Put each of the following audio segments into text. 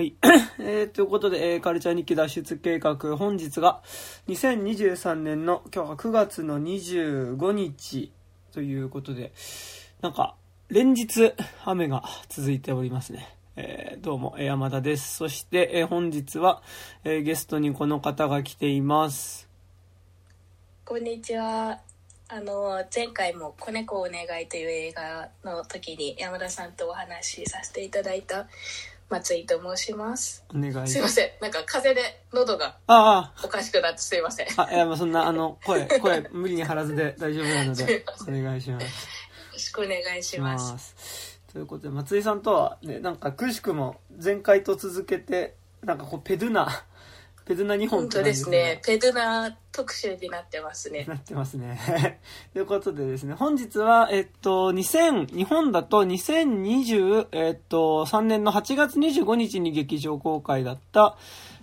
はい。えー、ということで、えーカルチャー日記脱出計画、本日が2023年の今日は9月の25日ということで、なんか、連日雨が続いておりますね。えーどうも、え山田です。そして、えー本日は、えーゲストにこの方が来ています。こんにちは。あの前回も「子猫お願い」という映画の時に山田さんとお話しさせていただいた松井と申します。お願いすいません。なんか風邪で喉があおかしくなってすいません。よあ、あ、いや、まあそんな、あの、声、声、無理に張らずで大丈夫なので、お願いします。ろしくお願いします。ます。ということで、松井さんとはね、なんか、くしくも前回と続けて、なんかこう、ペドゥナ、ペドゥナ2本本当ですね。ペドゥナ特集になってますね。なってますね。ということでですね、本日は、えっと、2000、日本だと2020、えっと、3年の8月25日に劇場公開だった、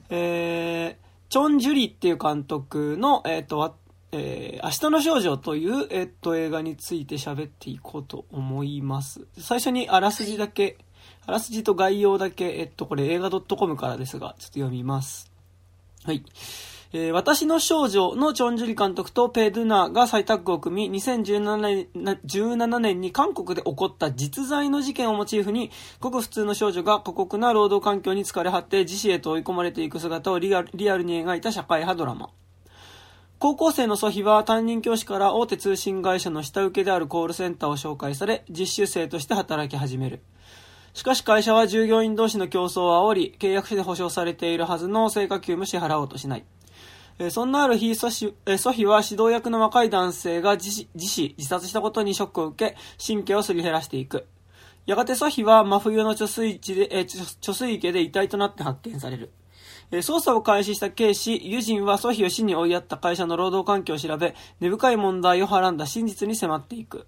えー、チョン・ジュリっていう監督の、えっと、わえー明日の少女という、えっと、映画について喋っていこうと思います。最初にあらすじだけ、あらすじと概要だけ、えっと、これ映画 .com からですが、ちょっと読みます。はい。えー私の少女のチョン・ジュリ監督とペ・ドゥナが再タッグを組み、2017年17年に韓国で起こった実在の事件をモチーフに、ごく普通の少女が過酷な労働環境に疲れ果って自死へと追い込まれていく姿をリアルリアルに描いた社会派ドラマ。高校生のソヒは担任教師から大手通信会社の下請けであるコールセンターを紹介され、実習生として働き始める。しかし会社は従業員同士の競争を煽り、契約書で保証されているはずの成果給も支払おうとしない。えそんなある日、ソヒは指導役の若い男性が自死、自、殺したことにショックを受け、神経をすり減らしていく。やがてソヒは真冬の貯水池で、え貯水池で遺体となって発見される。え捜査を開始した警視、ユジンはソヒを死に追いやった会社の労働環境を調べ、根深い問題をはらんだ真実に迫っていく。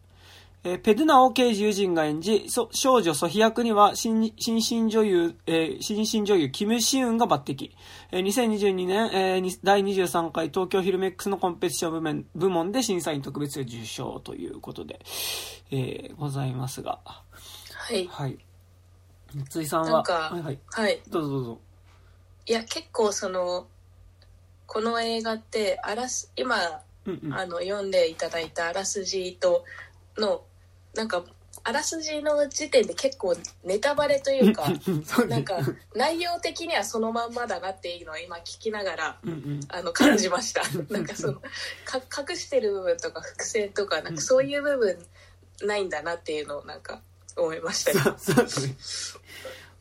えーペドゥナを刑事友人が演じ、そ少女ソヒ役には新新進女優、えー新進女優キム・シウンが抜擢。えー2022年、えーに第23回東京フィルメックスのコンペティション部門部門で審査員特別受賞ということで、えーございますが。はい。はい。松井さんは、はいはい。はい。どうぞどうぞ。いや、結構その、この映画って、あらす、今、うんうん。あの読んでいただいたあらすじとのなんかあらすじの時点で結構ネタバレというか なんか内容的にはそのまんまだなっていうのは今聞きながらうんうん。あの感じました。なんかそのか隠してる部分とか伏線とかなんかそういう部分ないんだなっていうのをなんか思いましたねそうそうですね。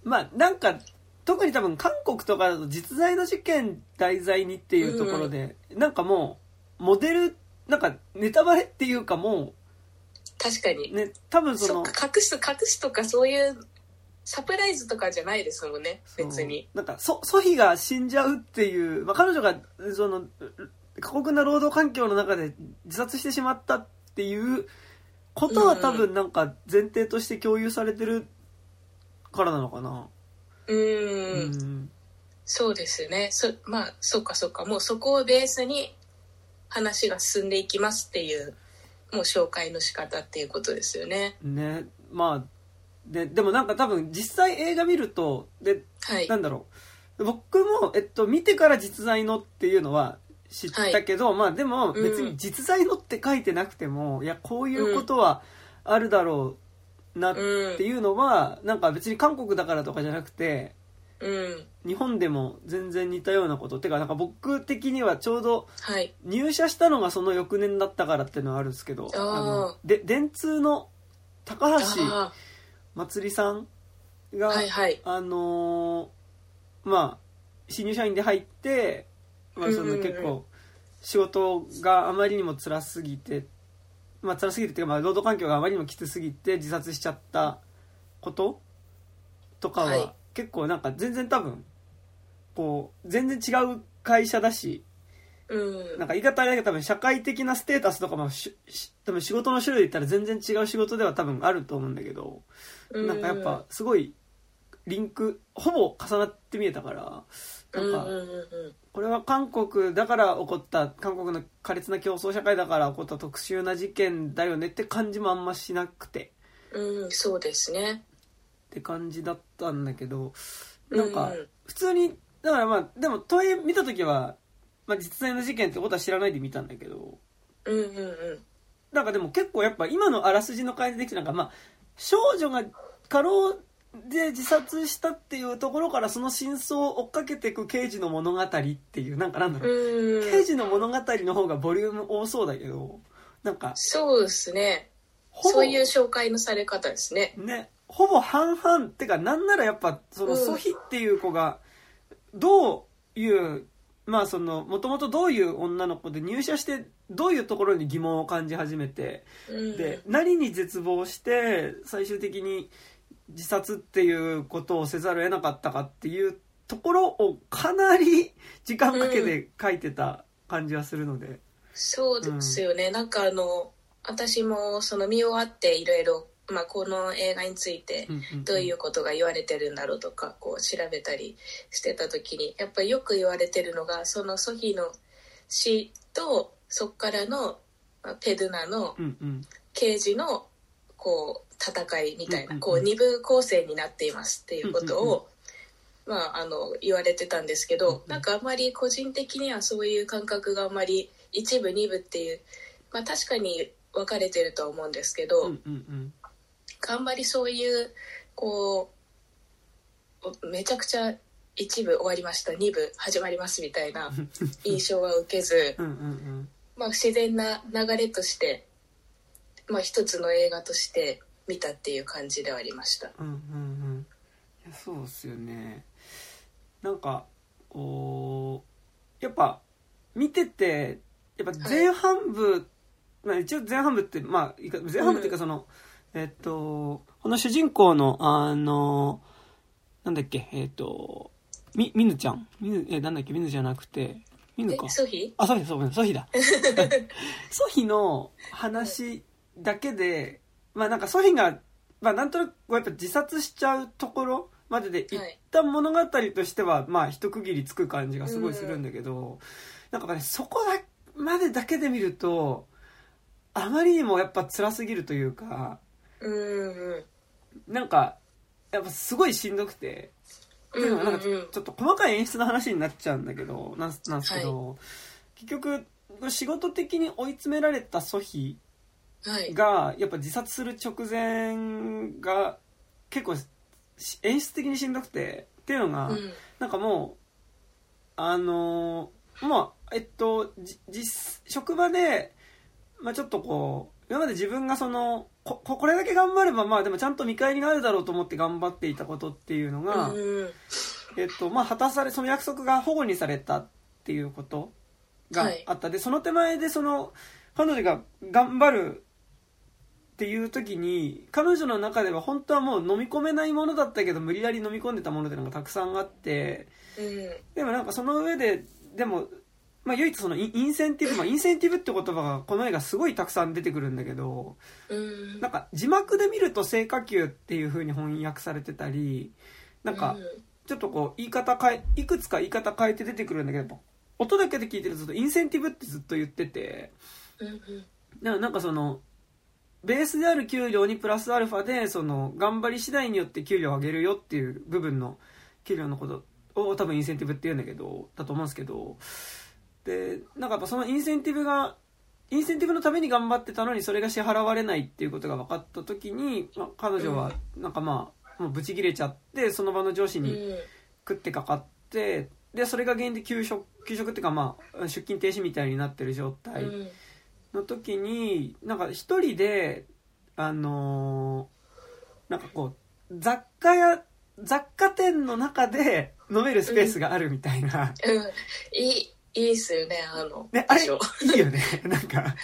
まあ、なんか、特に多分韓国とかだと実在の事件題材にっていうところで、なんかもう、モデル、なんかネタバレっていうかも確かに。う、ね、多分その、そ隠す隠すとかそういうサプライズとかじゃないですもんね。別に。なんか、ソ、ソヒが死んじゃうっていう、まあ、彼女が、その、過酷な労働環境の中で自殺してしまったっていうことは多分なんか前提として共有されてるからなのかな。うーん。うん。そうですね。そまあ、そっかそっか。もうそこをベースに話が進んでいきますっていう、もう紹介の仕方っていうことですよね。ね、まあ、で、でもなんか多分実際映画見ると、で、はいな。んだろう。僕も、えっと、見てから実在のっていうのは知ったけど、まあでも別に実在のって書いてなくても、いや、こういうことはあるだろうなっていうのは、なんか別に韓国だからとかじゃなくて、うん。日本でも全然似たようなこと。てか、なんか僕的にはちょうどはい。入社したのがその翌年だったからっていうのはあるんですけど、あーの、で、電通の高橋あまつりさんが、あ、はいはい。あのーまあ、新入社員で入って、まあ、そのうんうんうん結構、仕事があまりにも辛すぎて、まあ、辛すぎてっていうか、まあ、労働環境があまりにもきつすぎて自殺しちゃったこととかは、はい結構なんか全然多分、こう、全然違う会社だし、うん。なんか言い方あれだけど多分社会的なステータスとかもしし多分仕事の種類で言ったら全然違う仕事では多分あると思うんだけど、なんかやっぱすごいリンクほぼ重なって見えたからうん、なんかうんうんうんこれは韓国だから起こった韓国の苛烈な競争社会だから起こった特殊な事件だよねって感じもあんましなくてうん。うん、そうですね。って感じだったんだけどなんかうん。普通にだからまあでもとはいえ見た時は、まあ、実際の事件ってことは知らないで見たんだけど。うんうんうん。なんかでも結構やっぱ今のあらすじの回でできてなんかまあ少女が過労で自殺したっていうところからその真相を追っかけていく刑事の物語っていうなんかなんだろう、うん刑事の物語の方がボリューム多そうだけどなんか。そうですね。そういう紹介のされ方ですね。ねほぼ半々ってかなんならやっぱそのうんソヒっていう子がどういうまあそのもともとどういう女の子で入社してどういうところに疑問を感じ始めてうん。で何に絶望して最終的に自殺っていうことをせざるを得なかったかっていうところをかなり時間かけて書いてた感じはするので、そうですよね、なんかあの私もその見終わっていろいろまあこの映画についてどういうことが言われてるんだろうとかこう調べたりしてた時にやっぱりよく言われてるのがそのソヒの死とそっからのまあペドゥナの刑事のこう戦いみたいなこう二部構成になっていますっていうことをまああの言われてたんですけどなんかあんまり個人的にはそういう感覚があんまり一部二部っていうまあ確かに分かれてるとは思うんですけど、あんまりそういうこうめちゃくちゃ一部終わりました。二部始まりますみたいな 印象は受けず、うんうんうん。まあ、自然な流れとして、まあ、一つの映画として見たっていう感じではありました。うんうんうん。いやそうっすよね。なんかこうやっぱ見ててやっぱ前半部、まあ、一応前半部ってまあ前半部っていうかその、えっとこの主人公のあのなんだっけえっとみみぬちゃん？みぬえなんだっけみぬじゃなくてみぬか。えソフィあ、ソフィそうソフィだ。ソフィの話だけで、まあなんかソフィが、まあなんとなくやっぱ自殺しちゃうところまでで一旦物語としては、まあ一区切りつく感じがすごいするんだけど、なんかね、そこだまでだけで見ると、あまりにもやっぱ辛すぎるというか、うんうん。なんか、やっぱすごいしんどくて、っていうのはなんかちょっと細かい演出の話になっちゃうんだけどなんすなんですけど、結局仕事的に追い詰められたソヒはい。がやっぱ自殺する直前が結構し演出的にしんどくて。っていうのが、うん。なんかもうあのーまあえっとじ実職場で、まあ、ちょっとこう今まで自分がそのこここれだけ頑張ればまあでもちゃんと見返りがあるだろうと思って頑張っていたことっていうのが、うんえっとまあ、果たされその約束が保護にされたっていうことがあった、でその手前でその彼女が頑張るっていう時に彼女の中では本当はもう飲み込めないものだったけど無理やり飲み込んでたものっていうのがたくさんあってうん。でもなんかその上ででも、まあ、唯一そのインインセンティブ、まあ、インセンティブって言葉がこの映画すごいたくさん出てくるんだけどうん。なんか字幕で見ると聖火球っていう風に翻訳されてたりなんか、ちょっとこう言い方変えいくつか言い方変えて出てくるんだけど音だけで聞いてるとずっとインセンティブってずっと言っててだからなんかそのベースである給料にプラスアルファでその頑張り次第によって給料を上げるよっていう部分の給料のことを多分インセンティブって言うんだけどだと思うんですけどでなんかやっぱそのインセンティブがインセンティブのために頑張ってたのにそれが支払われないっていうことが分かった時に、まあ、彼女はなんかまあもうブチ切れちゃってその場の上司に食ってかかってでそれが原因で休職休職っていうかまあ出勤停止みたいになってる状態うん。の時になんか一人であのーなんかこう雑貨屋雑貨店の中で飲めるスペースがあるみたいな、うん。いいいいっすよねあのね、あれいいよね。なんか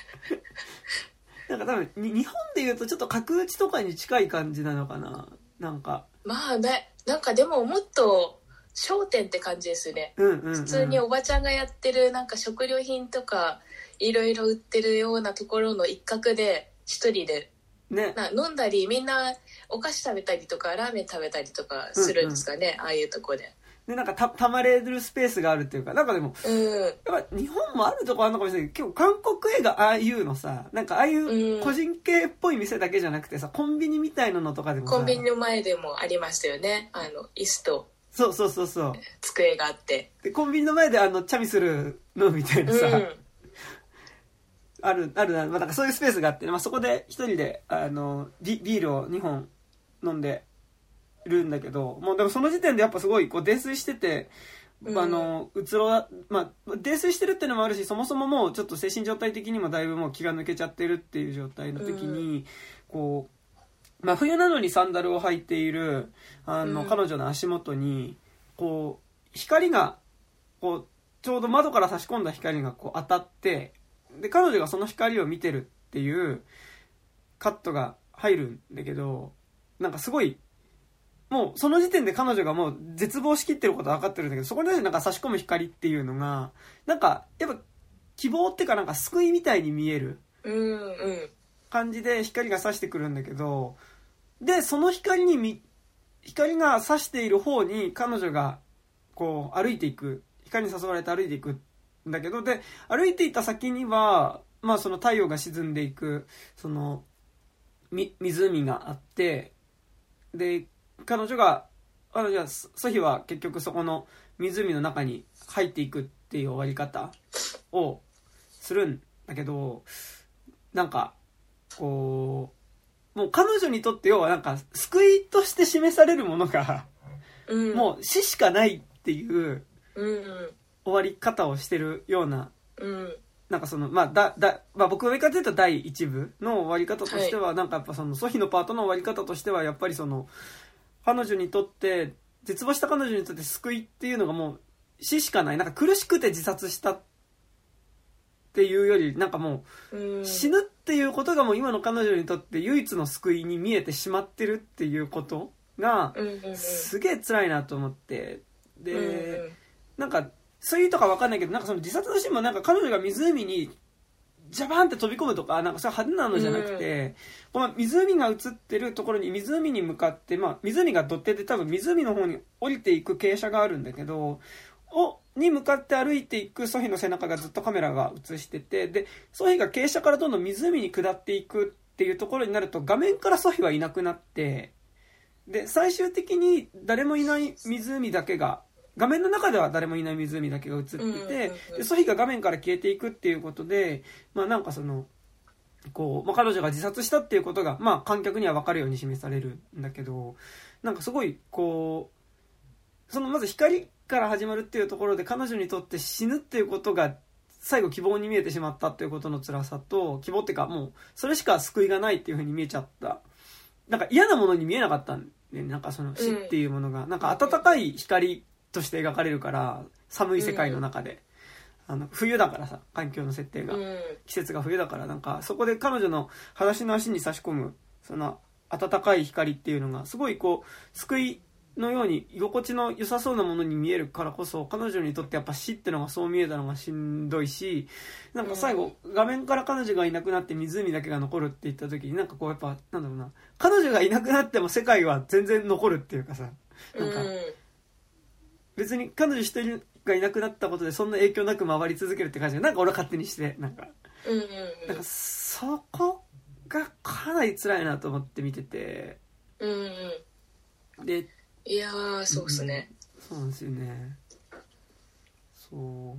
なんか多分に日本でいうとちょっと角打ちとかに近い感じなのかな。なんか。まあねなんかでももっと商店って感じですよね。うんうん、うん、普通におばちゃんがやってるなんか食料品とかいろいろ売ってるようなところの一角で一人でね。な飲んだりみんなお菓子食べたりとかラーメン食べたりとかするんですかね、ああいうとこででなんかたたまれるスペースがあるっていうかなんかでもうん。やっぱ日本もあるとこあるのかもしれない。けど結構韓国映画ああいうのさなんかああいううん。個人系っぽい店だけじゃなくてさコンビニみたいなのとかでもさコンビニの前でもありましたよね。あの椅子とそうそうそうそう。机があって。で、コンビニの前であの、チャミするのみたいなさ、うん。ある、あるな、まあ、なんかそういうスペースがあって、まあ、そこで一人で、あの、ビビールを2本飲んでるんだけど、もうでもその時点でやっぱすごい、こう、泥酔してて、うん。あの、うつろだ、まあ、泥酔してるっていうのもあるし、そもそももうちょっと精神状態的にもだいぶもう気が抜けちゃってるっていう状態の時に、こう、まあ、冬なのにサンダルを履いている、あの、うん。彼女の足元に、こう、光が、こう、ちょうど窓から差し込んだ光がこう当たって、で、彼女がその光を見てるっていうカットが入るんだけど、なんかすごい、もうその時点で彼女がもう絶望しきってることは分かってるんだけど、そこでなんか差し込む光っていうのが、なんかやっぱ希望っていうかなんか救いみたいに見える。感じで光が差してくるんだけど、で、その光にみ、光が差している方に彼女がこう歩いていく、光に誘われて歩いていくんだけど、で、歩いていた先には、まあその太陽が沈んでいく、その、み、湖があって、で、彼女が、彼女は、ソソヒは結局そこの湖の中に入っていくっていう終わり方をするんだけど、なんか、こう、もう彼女にとって要はなんか救いとして示されるものが、うん。もう死しかないっていう。終わり方をしてるような、うん。なんかその、まあ、だ、だ、まあ僕の言い方で言うと第一部の終わり方としては、なんかやっぱその、ソヒのパートの終わり方としては、やっぱりその、彼女にとって、絶望した彼女にとって救いっていうのがもう死しかない。なんか苦しくて自殺したっていうより、なんかもう、うん。死ぬっていうことがもう今の彼女にとって唯一の救いに見えてしまってるっていうことが。すげえ辛いなと思ってで、うんなんかそういうとかわかんないけどなんかその自殺のシーンもなんか彼女が湖にジャバーンって飛び込むとかなんかそういう派手なのじゃなくて、この湖が映ってるところに湖に向かって、まあ、湖が土手で多分湖の方に降りていく傾斜があるんだけどをに向かって歩いていくソヒの背中がずっとカメラが映しててでソヒが傾斜からどんどん湖に下っていくっていうところになると画面からソヒはいなくなってで最終的に誰もいない湖だけが画面の中では誰もいない湖だけが映ってて、うんうんうんうん。でソヒが画面から消えていくっていうことでまあなんかそのこう、まあ、彼女が自殺したっていうことが、まあ、観客には分かるように示されるんだけどなんかすごいこうそのまず光から始まるっていうところで彼女にとって死ぬっていうことが最後希望に見えてしまったっていうことの辛さと希望っていうかもうそれしか救いがないっていうふうに見えちゃった。なんか嫌なものに見えなかったんで、なんかその死っていうものが、なんか温かい光として描かれるから寒い世界の中で、あの冬だからさ環境の設定が、うん。季節が冬だからなんかそこで彼女の裸足の足に差し込むその温かい光っていうのがすごいこう救いのように居心地の良さそうなものに見えるからこそ彼女にとってやっぱ死ってのがそう見えたのがしんどいしなんか最後画面から彼女がいなくなって湖だけが残るって言った時になんかこうやっぱなんだろうな。彼女がいなくなっても世界は全然残るっていうかさなんか別に彼女一人がいなくなったことでそんな影響なく回り続けるって感じがなんか俺は勝手にしてなんか。うんうんなんかそこがかなり辛いなと思って見てて。うんうんうん。でいやーそうっすね。そうなんですよね。そ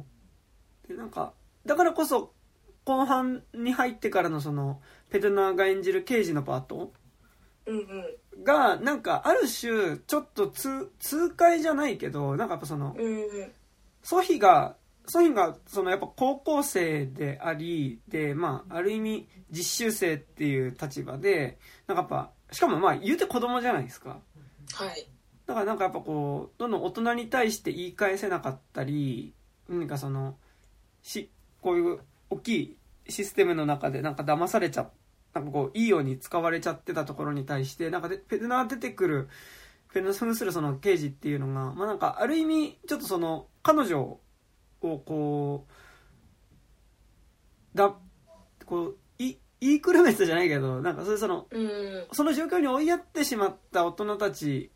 う。でなんかだからこそ後半に入ってからのそのペドナーが演じる刑事のパート。うんうんがなんかある種ちょっと痛痛快じゃないけどなんかやっぱそのソヒがソヒがそのやっぱ高校生でありでまあある意味実習生っていう立場でなんかやっぱしかもまあ言うて子供じゃないですか。はい。だからなんかやっぱこうどんどん大人に対して言い返せなかったり何かそのしこういう大きいシステムの中でなんか騙されちゃなんかこういいように使われちゃってたところに対してなんかでペルナー出てくるペルナー扮するその刑事っていうのがまあなんかある意味ちょっとその彼女をこうだこうい言いくるめてじゃないけどなんかそれそのその状況に追いやってしまった大人たち、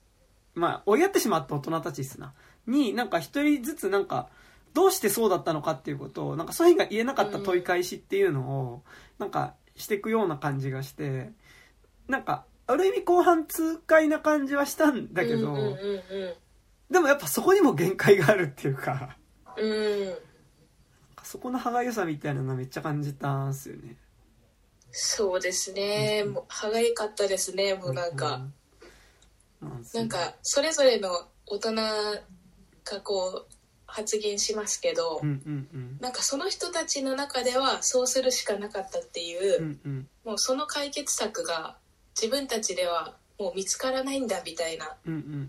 まあ、追いやってしまった大人たちっすな。に、なんか一人ずつなんか、どうしてそうだったのかっていうことを、なんかそういうが言えなかった問い返しっていうのを、なんかしていくような感じがして、なんか、ある意味後半痛快な感じはしたんだけど、うんうんうんでもやっぱそこにも限界があるっていうかうん。そこの歯がゆさみたいなのめっちゃ感じたんすよね。そうですね、もう歯がゆかったですねもうなんか、うんなんかそれぞれの大人がこう発言しますけど、うんうんうん。なんかその人たちの中ではそうするしかなかったっていう、うんうん。もうその解決策が自分たちではもう見つからないんだみたいな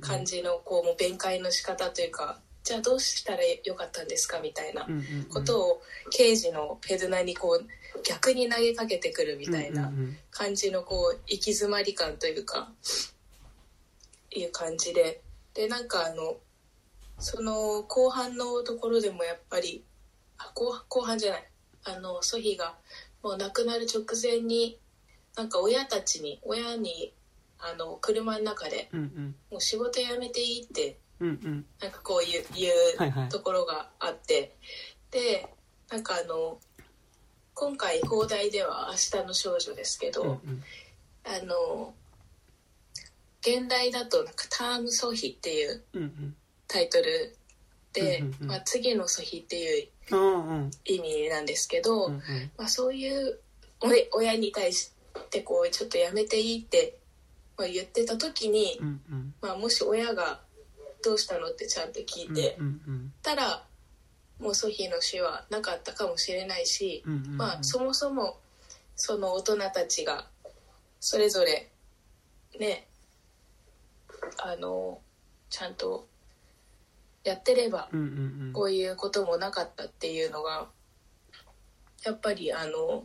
感じのこうもう弁解の仕方というかじゃあどうしたらよかったんですかみたいなことを刑事のペドナにこう逆に投げかけてくるみたいな感じのこう行き詰まり感というかいう感じで。でなんかあのその後半のところでもやっぱりあ後後半じゃない。あのソヒがもう亡くなる直前になんか親たちに親にあの車の中でうんうん。もう仕事辞めていいってうんうん。なんかこういういはい。うところがあって、でなんかあの今回放題では「明日の少女」ですけど、うんうん。あの現代だとなんか「タームソヒ」っていううんうんタイトルで、うんうんうん。まあ、次のソヒっていう意味なんですけど、うんうん。まあ、そういうお親に対してこうちょっとやめていいって、まあ、言ってた時に、うんうん。まあ、もし親が「どうしたの?」ってちゃんと聞いて、うんうんたらもうソヒの死はなかったかもしれないし、うんうん。まあそもそもその大人たちがそれぞれねあのちゃんとやってればこういうこともなかったっていうのがやっぱりあの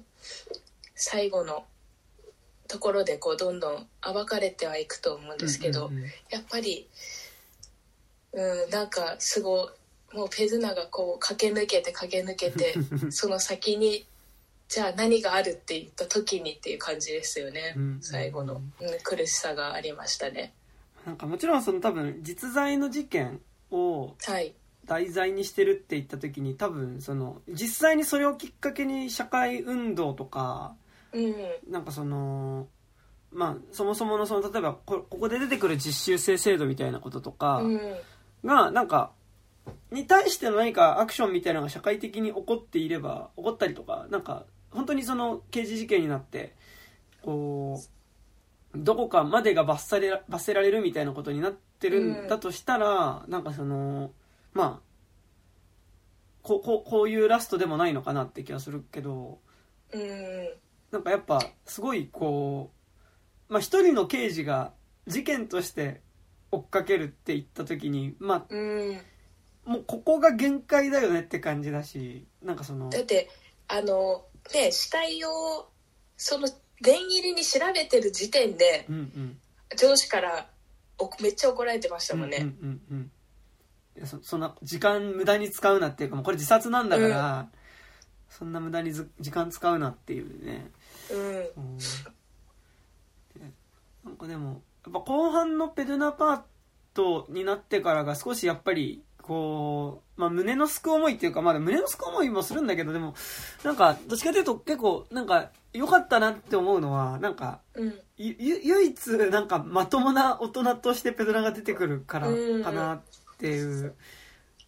最後のところでこうどんどん暴かれてはいくと思うんですけど、やっぱりうんなんかすごいもうペズナがこう駆け抜けて駆け抜けて その先にじゃあ何があるって言った時にっていう感じですよね、うん。最後の、うん、苦しさがありましたね。なんかもちろんその多分実在の事件をはい。題材にしてるって言った時に多分その実際にそれをきっかけに社会運動とかうん。なんかそのまあそもそものその例えばこここで出てくる実習生制度みたいなこととかうん。がなんかに対しての何かアクションみたいなのが社会的に起こっていれば起こったりとかなんか本当にその刑事事件になってこうどこかまでが罰され罰せられるみたいなことになってるんだとしたら、なんかそのまあこうこうこういうラストでもないのかなって気がするけどうん。なんかやっぱすごいこうまあ一人の刑事が事件として追っかけるって言った時にまあうん。もうここが限界だよねって感じだしなんかそのだってあのね死体をその念入りに調べてる時点でうんうん。上司からおめっちゃ怒られてましたもんね、うんうんうんそそんな時間無駄に使うなっていうかもうこれ自殺なんだから、そんな無駄にず時間使うなっていうね。うん。うん。でなんかでもやっぱ後半のペドゥナパートになってからが少しやっぱりこう、まあ、胸のすく思いっていうか、まだ胸のすく思いもするんだけどでもなんかどっちかというと結構なんか良かったなって思うのはなんかうん。唯一なんかまともな大人としてペドラが出てくるからうんかなっていう、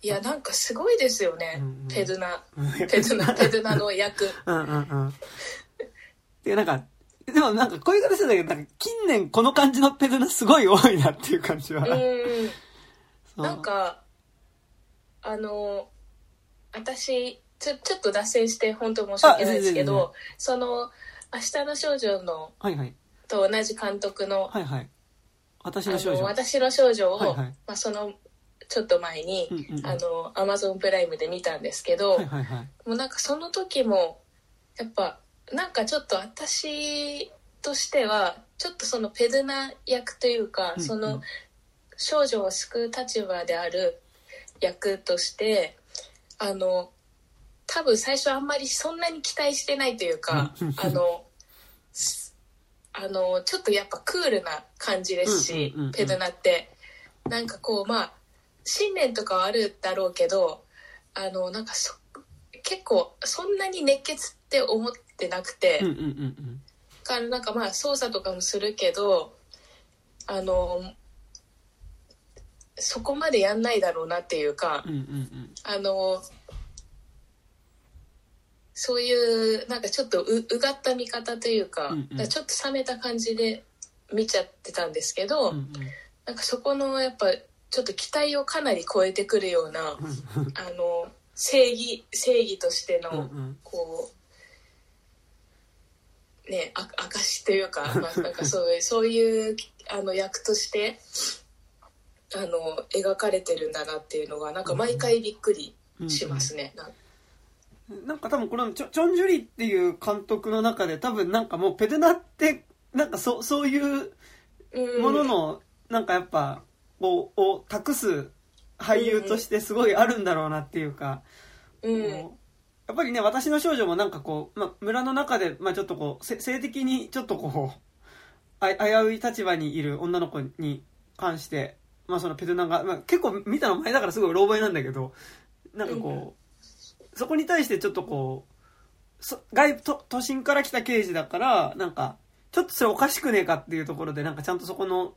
いやなんかすごいですよね、うんうんペドゥナうん、ペドゥナペドゥナの役。うんうんうん。でなんかでもなんかこういう形だけどなんか近年この感じのペドラすごい多いなっていう感じは、うん。なんかあの私ちょちょっと脱線して本当申し訳ないですけどその「明日の少女の」はいはい。と同じ監督のはいはい。私あの少女。の私の少女を、はいはい。まあ、そのちょっと前に、うんうんうん。あのアマゾンプライムで見たんですけど、はいはいはい。もうなんかその時もやっぱなんかちょっと私としてはちょっとそのペドゥナ役というか、うんうん。その少女を救う立場である役としてあの多分最初あんまりそんなに期待してないというかうん。あのすあのちょっとやっぱクールな感じですし、うんうんうんうん。ペドゥナって。なんかこうまあ信念とかはあるだろうけどあのなんかそ結構そんなに熱血って思ってなくて、うんうんうんうん。からなんかまあ操作とかもするけどあのそこまでやんないだろうなっていうか、うんうんあのそういうなんかちょっとううがった見方というか,、うんうん。ちょっと冷めた感じで見ちゃってたんですけど、うんうん。なんかそこのやっぱちょっと期待をかなり超えてくるような、あの正義正義としての、うんうん。こうねあ証というか、まあ、なんかそういうそういうあの役としてあの描かれてるんだなっていうのがなんか毎回びっくりしますね。なんなんか多分このチョチョン・ジュリっていう監督の中で多分なんかもうペドナってなんかそそういううんもののなんかやっぱをを託す俳優としてすごいあるんだろうなっていうか、うん。やっぱりね私の少女もなんかこう、まあ、村の中で、まあ、ちょっとこうせ性的にちょっとこうあ危うい立場にいる女の子に関して、まあ、そのペドナが、まあ、結構見たの前だからすごい老覚えなんだけどなんかこう、そこに対してちょっとこうそ外部都都心から来た刑事だからなんかちょっとそれおかしくねえかっていうところでなんかちゃんとそこの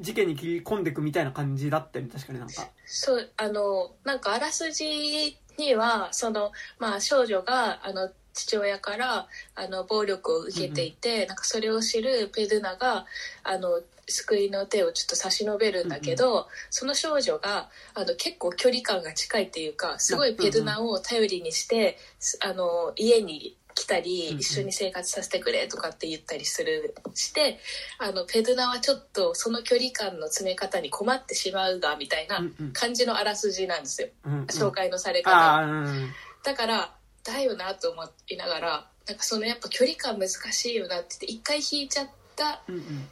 事件に切り込んでいくみたいな感じだったよね確かになんか。そうあのなんかあらすじにはその、まあ、少女があの父親からあの暴力を受けていて、なんかそれを知るペドゥナがあの救いの手をちょっと差し伸べるんだけど、その少女があの結構距離感が近いっていうかすごいペドゥナを頼りにして、すあの家に来たり、うんうん。一緒に生活させてくれとかって言ったりするしてあのペドゥナはちょっとその距離感の詰め方に困ってしまうがみたいなうんうん。感じのあらすじなんですよ、うんうん。紹介のされ方、ああうん。だからだよなと思いながらなんかそのやっぱ距離感難しいよなって言って一回引いちゃったうんうん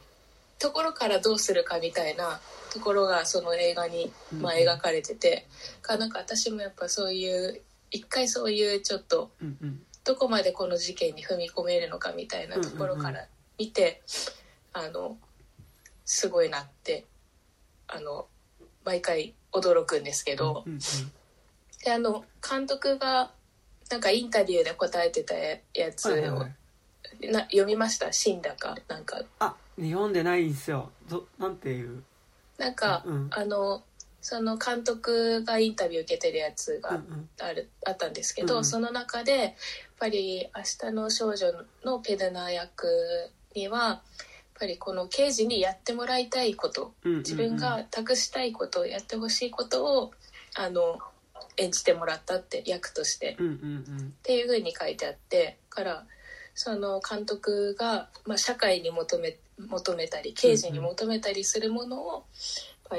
ところからどうするかみたいなところがその映画に、まあ、うん。描かれてて、かなんか私もやっぱそういう一回そういうちょっとどこまでこの事件に踏み込めるのかみたいなところから見て、あのすごいなってあの毎回驚くんですけど、であの監督がなんかインタビューで答えてたやつを、な読みました？死んだかなんか。あ読んでないんですよ。どなんていう？なんか、うんあのその監督がインタビュー受けてるやつがうんうん。ある、あったんですけど、うんその中でやっぱり「明日の少女」のペドナ役にはやっぱりこの刑事にやってもらいたいことうんうんうん。自分が託したいことやってほしいことをあの演じてもらったって役として。うんうんっていうふうに書いてあってからその監督が、まあ、社会に求め求めたり刑事に求めたりするものをやっ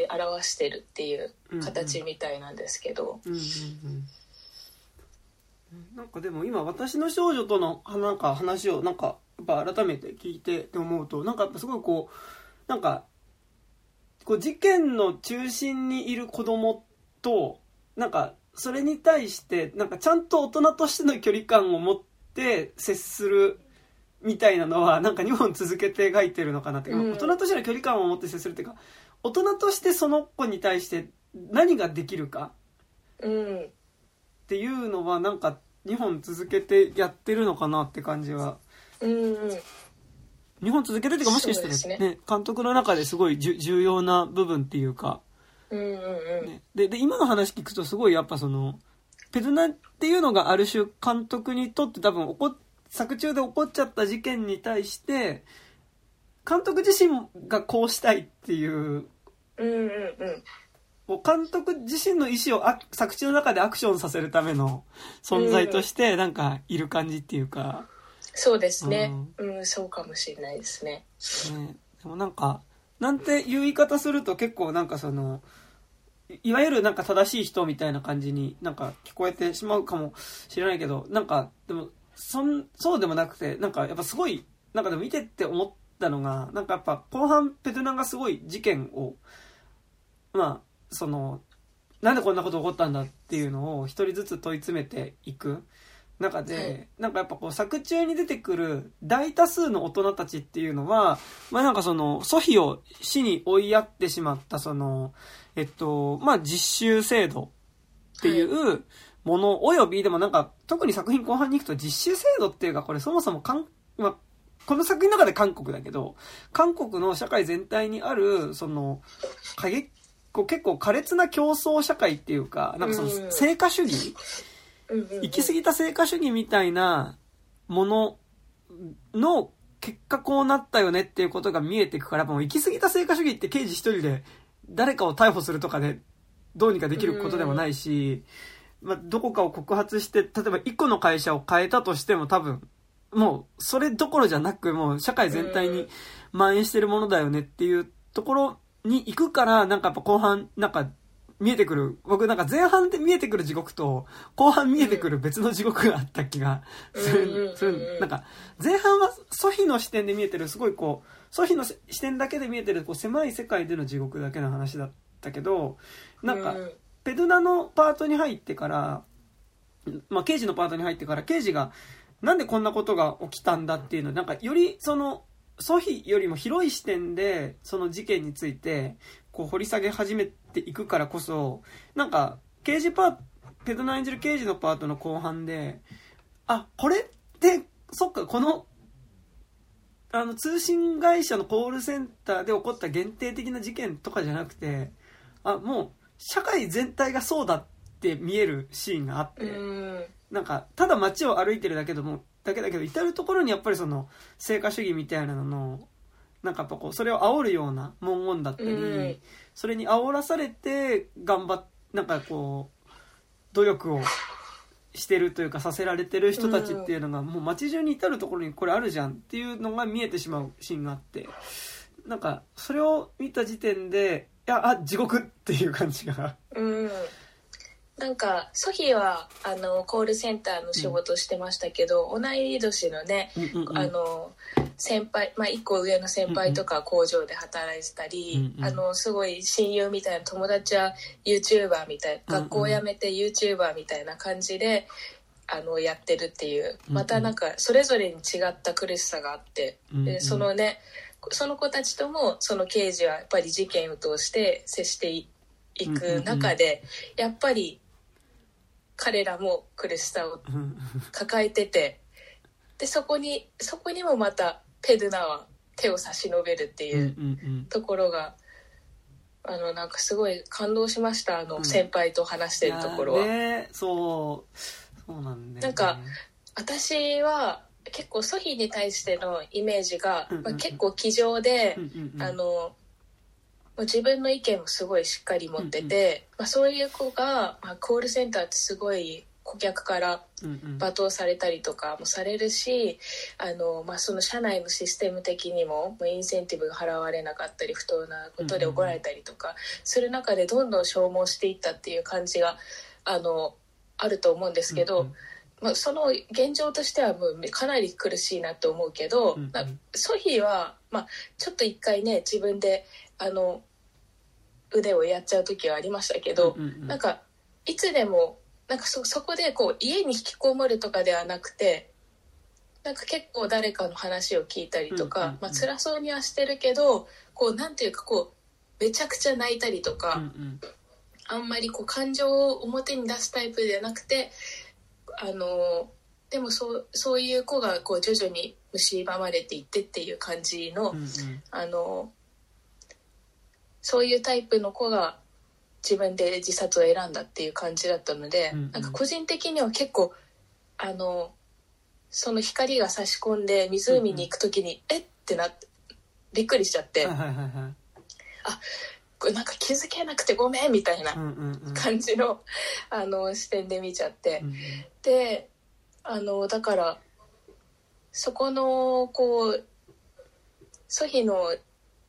ぱり表してるっていう形みたいなんですけど、なんかでも今私の少女とのなんか話をなんかやっぱ改めて聞いて思うとなんかやっぱすごいこうなんかこう事件の中心にいる子供となんかそれに対してなんかちゃんと大人としての距離感を持って接するみたいなのはなんか2本続けて描いてるのかなって、うん。大人としての距離感を持って接するっていうか大人としてその子に対して何ができるかうん、っていうのはなんか2本続けてやってるのかなって感じは。うん。うん。2本続けてっていうかもしかしたらね。ね監督の中ですごいじゅ重要な部分っていうか、うんうんうん。ね、でで今の話聞くとすごいやっぱそのペドナっていうのがある種監督にとって多分起こっ作中で起こっちゃった事件に対して監督自身がこうしたいっていううんうんうん。監督自身の意思をあ作中の中でアクションさせるための存在としてなんかいる感じっていうか、そうですね、うんそうかもしれないですね。ね、でもなんかなんていう言い方すると結構なんかそのいわゆるなんか正しい人みたいな感じになんか聞こえてしまうかもしれないけどなんかでもそんそうでもなくてなんかやっぱすごいなんかでも見てって思ったのがなんかやっぱ後半ペトナンがすごい事件をまあそのなんでこんなこと起こったんだっていうのを一人ずつ問い詰めていく。中で、はい。なんかやっぱこう作中に出てくる大多数の大人たちっていうのは、まあなんかその、祖父を死に追いやってしまったその、えっと、まあ実習制度っていうものおよび、でもなんか特に作品後半に行くと実習制度っていうかこれそもそも韓、まあこの作品の中で韓国だけど、韓国の社会全体にある、その、過激こう結構苛烈な競争社会っていうか、なんかそのうん成果主義、うん行き過ぎた成果主義みたいなものの結果こうなったよねっていうことが見えてくから、もう行き過ぎた成果主義って刑事一人で誰かを逮捕するとかでどうにかできることでもないし、まあ、どこかを告発して、例えば一個の会社を変えたとしても多分、もうそれどころじゃなく、もう社会全体に蔓延してるものだよねっていうところに行くから、なんかやっぱ後半、なんか見えてくる、僕なんか前半で見えてくる地獄と、後半見えてくる別の地獄があった気がするする。なんか、前半はソフィの視点で見えてる、すごいこう、ソフィの視点だけで見えてる、こう狭い世界での地獄だけの話だったけど、なんかう、んペドナのパートに入ってから、まあ、刑事のパートに入ってから、刑事が、なんでこんなことが起きたんだっていうの、なんか、より、その、ソフィよりも広い視点で、その事件について、こう、掘り下げ始めていくからこそ、なんか、刑事パート、ペドナ演じる刑事のパートの後半で、あ、これって、そっか、この、あの、通信会社のコールセンターで起こった限定的な事件とかじゃなくて、あ、もう、社会全体がそうだって見えるシーンがあって、うん。なんか、ただ街を歩いてるだけども、だけだけど、至るところにやっぱりその、成果主義みたいなのの、なんかやっぱこう、それを煽るような文言だったり、うんそれに煽らされて、頑張っ、なんかこう、努力をしてるというか、させられてる人たちっていうのが、もう街中に至るところにこれあるじゃんっていうのが見えてしまうシーンがあって、なんか、それを見た時点で、いや、あ、地獄っていう感じが。うん。なんかソフィーはあのコールセンターの仕事をしてましたけど、同い年のね、うんうんうん。あの先輩、まあ、1個上の先輩とか工場で働いてたり、うんうん。あのすごい親友みたいな友達は YouTuber みたいうんうん。学校を辞めて YouTuber みたいな感じであのやってるっていう。うんまたなんかそれぞれに違った苦しさがあって、でそのねその子たちともその刑事はやっぱり事件を通して接していいく中で、やっぱり彼らも苦しさをうん。抱えててでそこにそこにもまたペドゥナは手を差し伸べるってうんういうん。ところが、あのなんかすごい感動しましたあの、うん。先輩と話してるところは。ねそうそうなんね、なんか私は結構ソフィーに対してのイメージが、うんうんうん。まあ、結構気丈で、うんうんうん。あの自分の意見もすごいしっかり持ってて、まあ、そういう子が、まあ、コールセンターってすごい顧客から罵倒されたりとかもされるしあの、まあ、その社内のシステム的にもインセンティブが払われなかったり不当なことで怒られたりとかする中でどんどん消耗していったっていう感じがあのあると思うんですけど、うんうん。まあ、その現状としてはもうかなり苦しいなと思うけど、うんうん。なソフィーは、まあ、ちょっと一回ね自分であの腕をやっちゃう時はありましたけど、うんうんうん。なんかいつでもなんかそそこでこう家に引きこもるとかではなくてなんか結構誰かの話を聞いたりとか、うんうんうん。まあ辛そうにはしてるけどこうなんていうかこうめちゃくちゃ泣いたりとか、うんうん。あんまりこう感情を表に出すタイプではなくてあのでもそうそういう子がこう徐々に蝕まれていってっていう感じの、うんうん。あのそういうタイプの子が自分で自殺を選んだっていう感じだったので、うんうん。なんか個人的には結構あのその光が差し込んで湖に行く時に、えってなってびっくりしちゃって、はいはいはいはい。これなんか気づけなくてごめんみたいなうんうんうん。感じの,、あの視点で見ちゃって、うんうん。であのだからそこのこうソヒの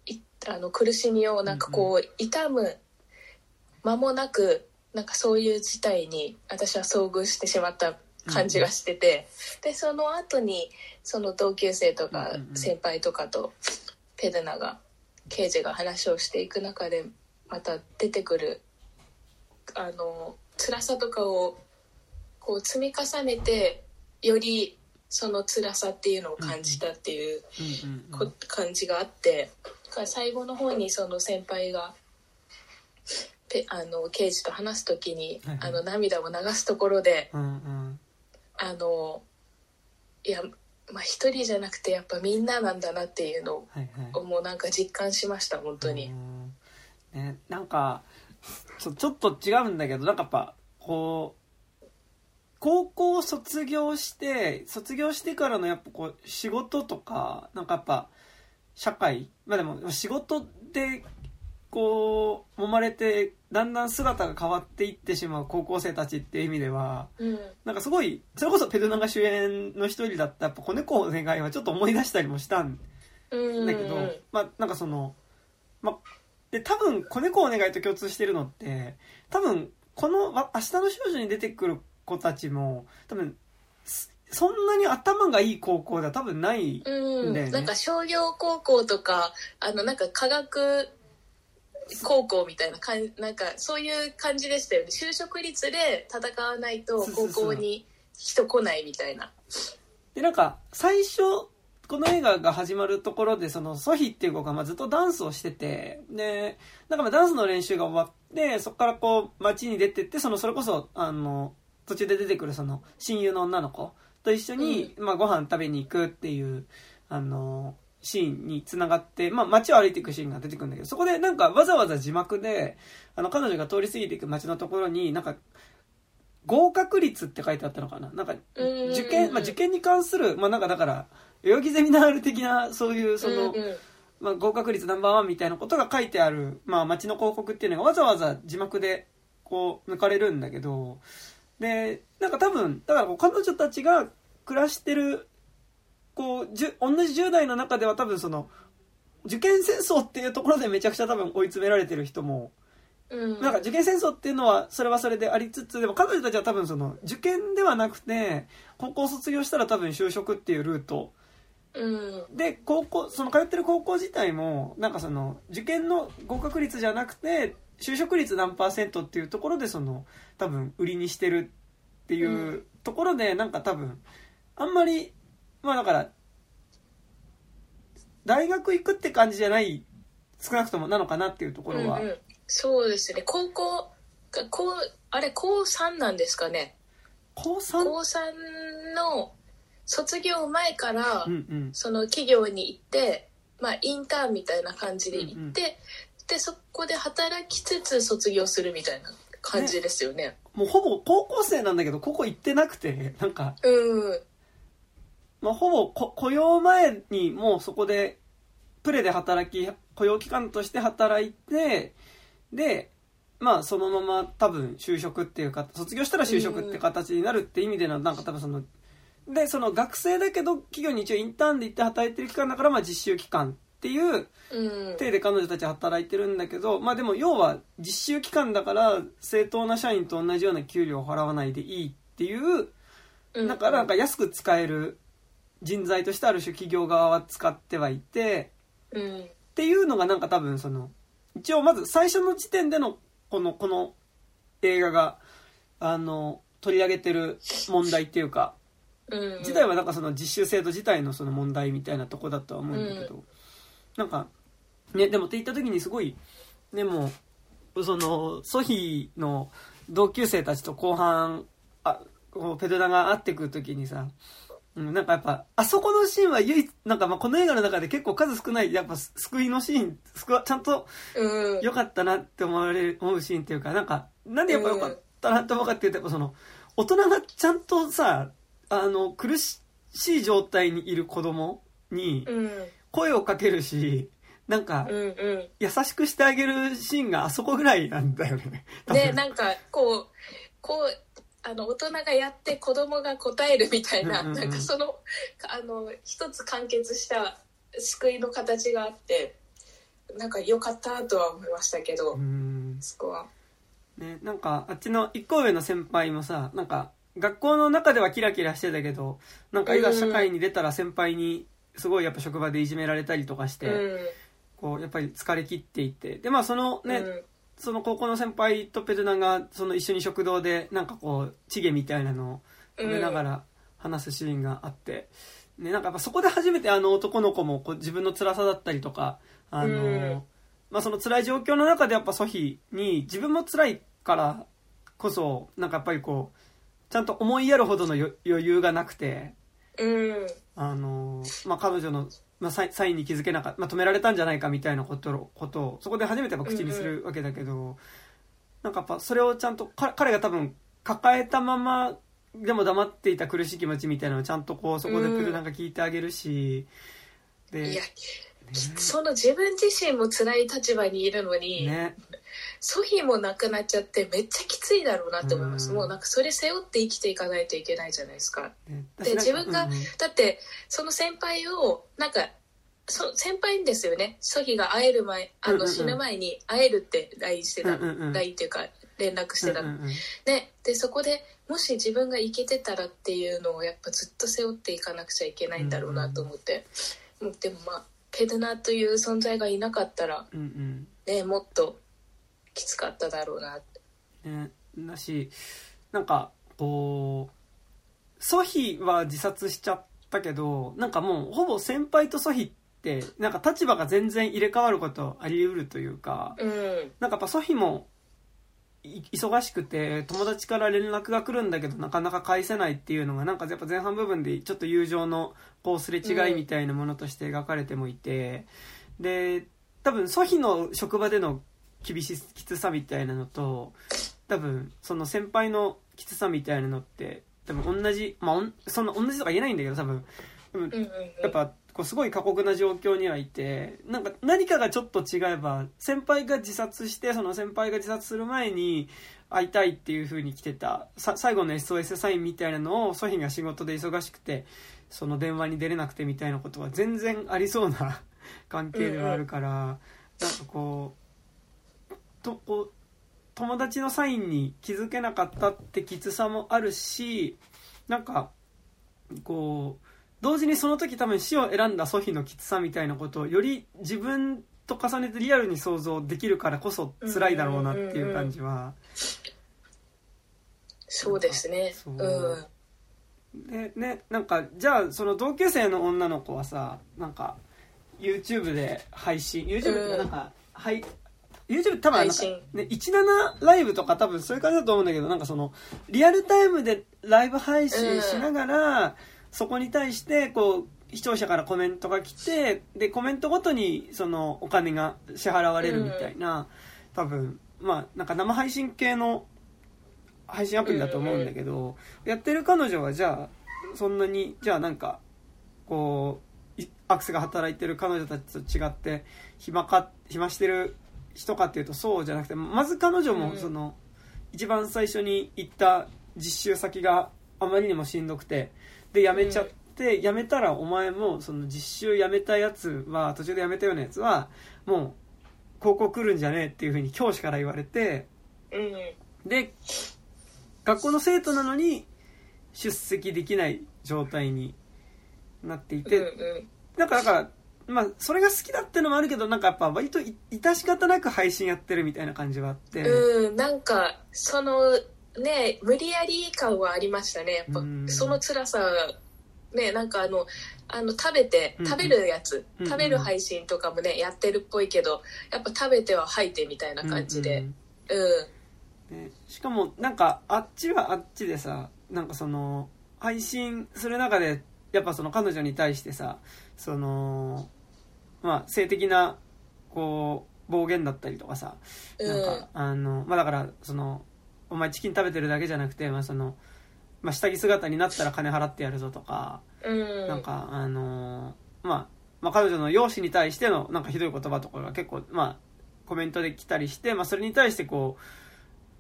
いあの苦しみをなんかこう痛む間もなくなんかそういう事態に私は遭遇してしまった感じがしてて、でその後にその同級生とかうんうんうん。先輩とかとペドナが刑事が話をしていく中でまた出てくるあの辛さとかをこう積み重ねてよりその辛さっていうのを感じたっていう感じがあって最後の方にその先輩がペあの刑事と話す時にはいはい。あの涙を流すところでうんうん。あのいやまあ一人じゃなくてやっぱみんななんだなっていうのはいはい。をもうなんか実感しました本当に。うん。ね、なんかちょちょっと違うんだけど、なんかやっぱ、こう、高校卒業して、卒業してからのやっぱこう、仕事とか、なんかやっぱ、社会、まあでも仕事で、こう、揉まれて、だんだん姿が変わっていってしまう高校生たちっていう意味では、うん。なんかすごい、それこそペルナが主演の一人だった、やっぱ子猫お願いはちょっと思い出したりもしたんうんだけど、まあなんかその、まあ、で多分子猫お願いと共通してるのって多分このわ明日の少女に出てくる子たちも多分すそんなに頭がいい高校では多分ない、うんだよね。なんか商業高校とかあのなんか科学高校みたいなかんなんかそういう感じでしたよね。就職率で戦わないと高校に人来ないみたいな。でなんか最初この映画が始まるところでそのソヒっていう子がまあずっとダンスをしててでなんかまあダンスの練習が終わってそこからこう街に出てってそのそれこそあの途中で出てくるその親友の女の子と一緒に、まあ、ご飯食べに行くっていうあのシーンにつながって、まあ、街を歩いていくシーンが出てくるんだけどそこでなんかわざわざ字幕であの彼女が通り過ぎていく街のところになんか合格率って書いてあったのかな？なんかうん。受験、まあ、受験に関する、まあ、なんかだから代々木ゼミナール的なそういうその、まあ、合格率ナンバーワンみたいなことが書いてある、まあ、街の広告っていうのがわざわざ字幕でこう抜かれるんだけどでなんか多分だから彼女たちが暮らしてるこうじゅ同じ10代の中では多分その受験戦争っていうところでめちゃくちゃ多分追い詰められてる人もうん。なんか受験戦争っていうのはそれはそれでありつつでも彼女たちは多分その受験ではなくて高校卒業したら多分就職っていうルート。うん。で高校その通ってる高校自体もなんかその受験の合格率じゃなくて就職率何パーセントっていうところでその多分売りにしてるっていううところでなんか多分あんまりまあだから大学行くって感じじゃない少なくともなのかなっていうところは、うんうん。そうですね。高校が高あれ高3なんですかね。高 3? 高3の卒業前から、うんうん。その企業に行って、まあ、インターンみたいな感じで行って、うんうん。でそこで働きつつ卒業するみたいな感じですよね。もうほぼ高校生なんだけど、ここ行ってなくて、なんか、うんまあ、ほぼこ雇用前にもうそこで、プレで働き、雇用期間として働いて、で、まあそのまま多分就職っていうか、卒業したら就職って形になるって意味での、なんか多分その、で、その学生だけど企業に一応インターンで行って働いてる期間だから、まあ実習期間っていううん。体で彼女たちは働いてるんだけど、まあでも要は実習期間だから正当な社員と同じような給料を払わないでいいっていう、うん。だからなんか安く使える人材としてある種企業側は使ってはいて、うんっていうのがなんか多分その、一応まず最初の時点でのこの、この映画が、あの、取り上げてる問題っていうか、うん自体はなんかその実習制度自体のその問題みたいなとこだとは思うんだけど、なんかねでもって言った時にすごいでもそのソヒの同級生たちと後半あペドラが会ってくる時にさうん、なんかやっぱ、あそこのシーンは唯一、なんかまあこの映画の中で結構数少ない、やっぱ救いのシーン、救わちゃんとうん。良かったなって思われる、思うシーンっていうか、なんか、なんでやっぱ良かったなって思うかっていうと、やっぱその、大人がちゃんとさ、あの、苦しい状態にいる子供にうん。声をかけるし、なんかう、んうん。優しくしてあげるシーンがあそこぐらいなんだよね。でなんかこうこうあの大人がやって子供が答えるみたいな,、なんかそのあの一つ完結した救いの形があってなんか良かったとは思いましたけど、うん。そこは。ね、なんか、あっちの一個上の先輩もさ、なんか、学校の中ではキラキラしてたけど、なんかいざ社会に出たら先輩に、すごいやっぱ職場でいじめられたりとかして、うんこう、やっぱり疲れ切っていて、で、まあそのね、うんその高校の先輩とペルナが、その一緒に食堂で、なんかこう、チゲみたいなのを食べながら話すシーンがあって、ね、なんかやっぱそこで初めてあの男の子もこう自分の辛さだったりとか、あの、うん。まあその辛い状況の中でやっぱソヒに自分も辛いからこそ、なんかやっぱりこう、ちゃんと思いやるほどのよ余裕がなくて、うん。あの、まあ彼女の、まあ、サインに気づけなかった、まあ、止められたんじゃないかみたいなことをことをそこで初めてやっぱ口にするわけだけど、なんかやっぱそれをちゃんとか彼が多分抱えたままでも黙っていた苦しい気持ちみたいなのをちゃんとこうそこでなんか聞いてあげるし、でいや、その自分自身も辛い立場にいるのに、ねソフィーも亡くなっちゃってめっちゃきついだろうなって思います、うん。もうなんかそれ背負って生きていかないといけないじゃないですか。ねで自分が、うん。うんだってその先輩をなんかそ先輩ですよね。ソフィーが会える前あうんうんうんの死ぬ前に会えるって LINE してた、うんうんうん。LINE っていうか連絡してたの、うんうんうん。ね、でそこでもし自分が生きてたらっていうのをやっぱずっと背負っていかなくちゃいけないんだろうなと思って、もうでもまあペドナという存在がいなかったらうんうん。ねもっときつかっただろうなって。ね、だしなんかこうソヒは自殺しちゃったけどなんかもうほぼ先輩とソヒってなんか立場が全然入れ替わることあり得るというかうん。なんかやっぱソヒもい忙しくて友達から連絡が来るんだけどなかなか返せないっていうのがなんかやっぱ前半部分でちょっと友情のこうすれ違いみたいなものとして描かれてもいて、で多分ソヒの職場での厳しきつさみたいなのと多分その先輩のきつさみたいなのって多分同じまあそんな同じとか言えないんだけど多分。やっぱこうすごい過酷な状況にはいてなんか何かがちょっと違えば先輩が自殺してその先輩が自殺する前に会いたいっていう風に来てたさ最後の SOS サインみたいなのをソヒが仕事で忙しくてその電話に出れなくてみたいなことは全然ありそうな 関係ではあるから、なんかこうとこう友達のサインに気づけなかったってきつさもあるしなんかこう同時にその時多分死を選んだソフィのきつさみたいなことをより自分と重ねてリアルに想像できるからこそ辛いだろうなっていう感じは。そうですね。そう。うんでねなんかじゃあその同級生の女の子はさなんか YouTube で配信 YouTube っていうかなんか、はい YouTube 多分なんかね17ライブとか多分そういう感じだと思うんだけどなんかそのリアルタイムでライブ配信しながら、そこに対してこう視聴者からコメントが来てでコメントごとにそのお金が支払われるみたいな、多分まあなんか生配信系の配信アプリだと思うんだけど、やってる彼女はじゃあそんなにじゃあなんかこういアクセが働いてる彼女たちと違って暇か暇してる人かっていうとそうじゃなくてまず彼女もその、一番最初に行った実習先があまりにもしんどくてで辞めちゃって、辞めたらお前もその実習辞めたやつは途中で辞めたようなやつはもう高校来るんじゃねえっていうふうに教師から言われてうん。で学校の生徒なのに出席できない状態になっていて、なんかだからまあそれが好きだってのもあるけどなんかやっぱ割とい致し方なく配信やってるみたいな感じはあって、うん、なんかそのね無理やり感はありましたね。やっぱうん。その辛さねなんかあのあの食べてうん食べるやつ、うん食べる配信とかもねやってるっぽいけどやっぱ食べては吐いてみたいな感じで。うん。うん。ねしかもなんかあっちはあっちでさなんかその配信する中でやっぱその彼女に対してさそのまあ性的なこう暴言だったりとかさなんか、あのまあだからそのお前チキン食べてるだけじゃなくて、まあそのまあ、下着姿になったら金払ってやるぞとか、うん。なんかあのーまあ、まあ彼女の容姿に対してのなんかひどい言葉とかが結構まあコメントで来たりして、まあ、それに対してこ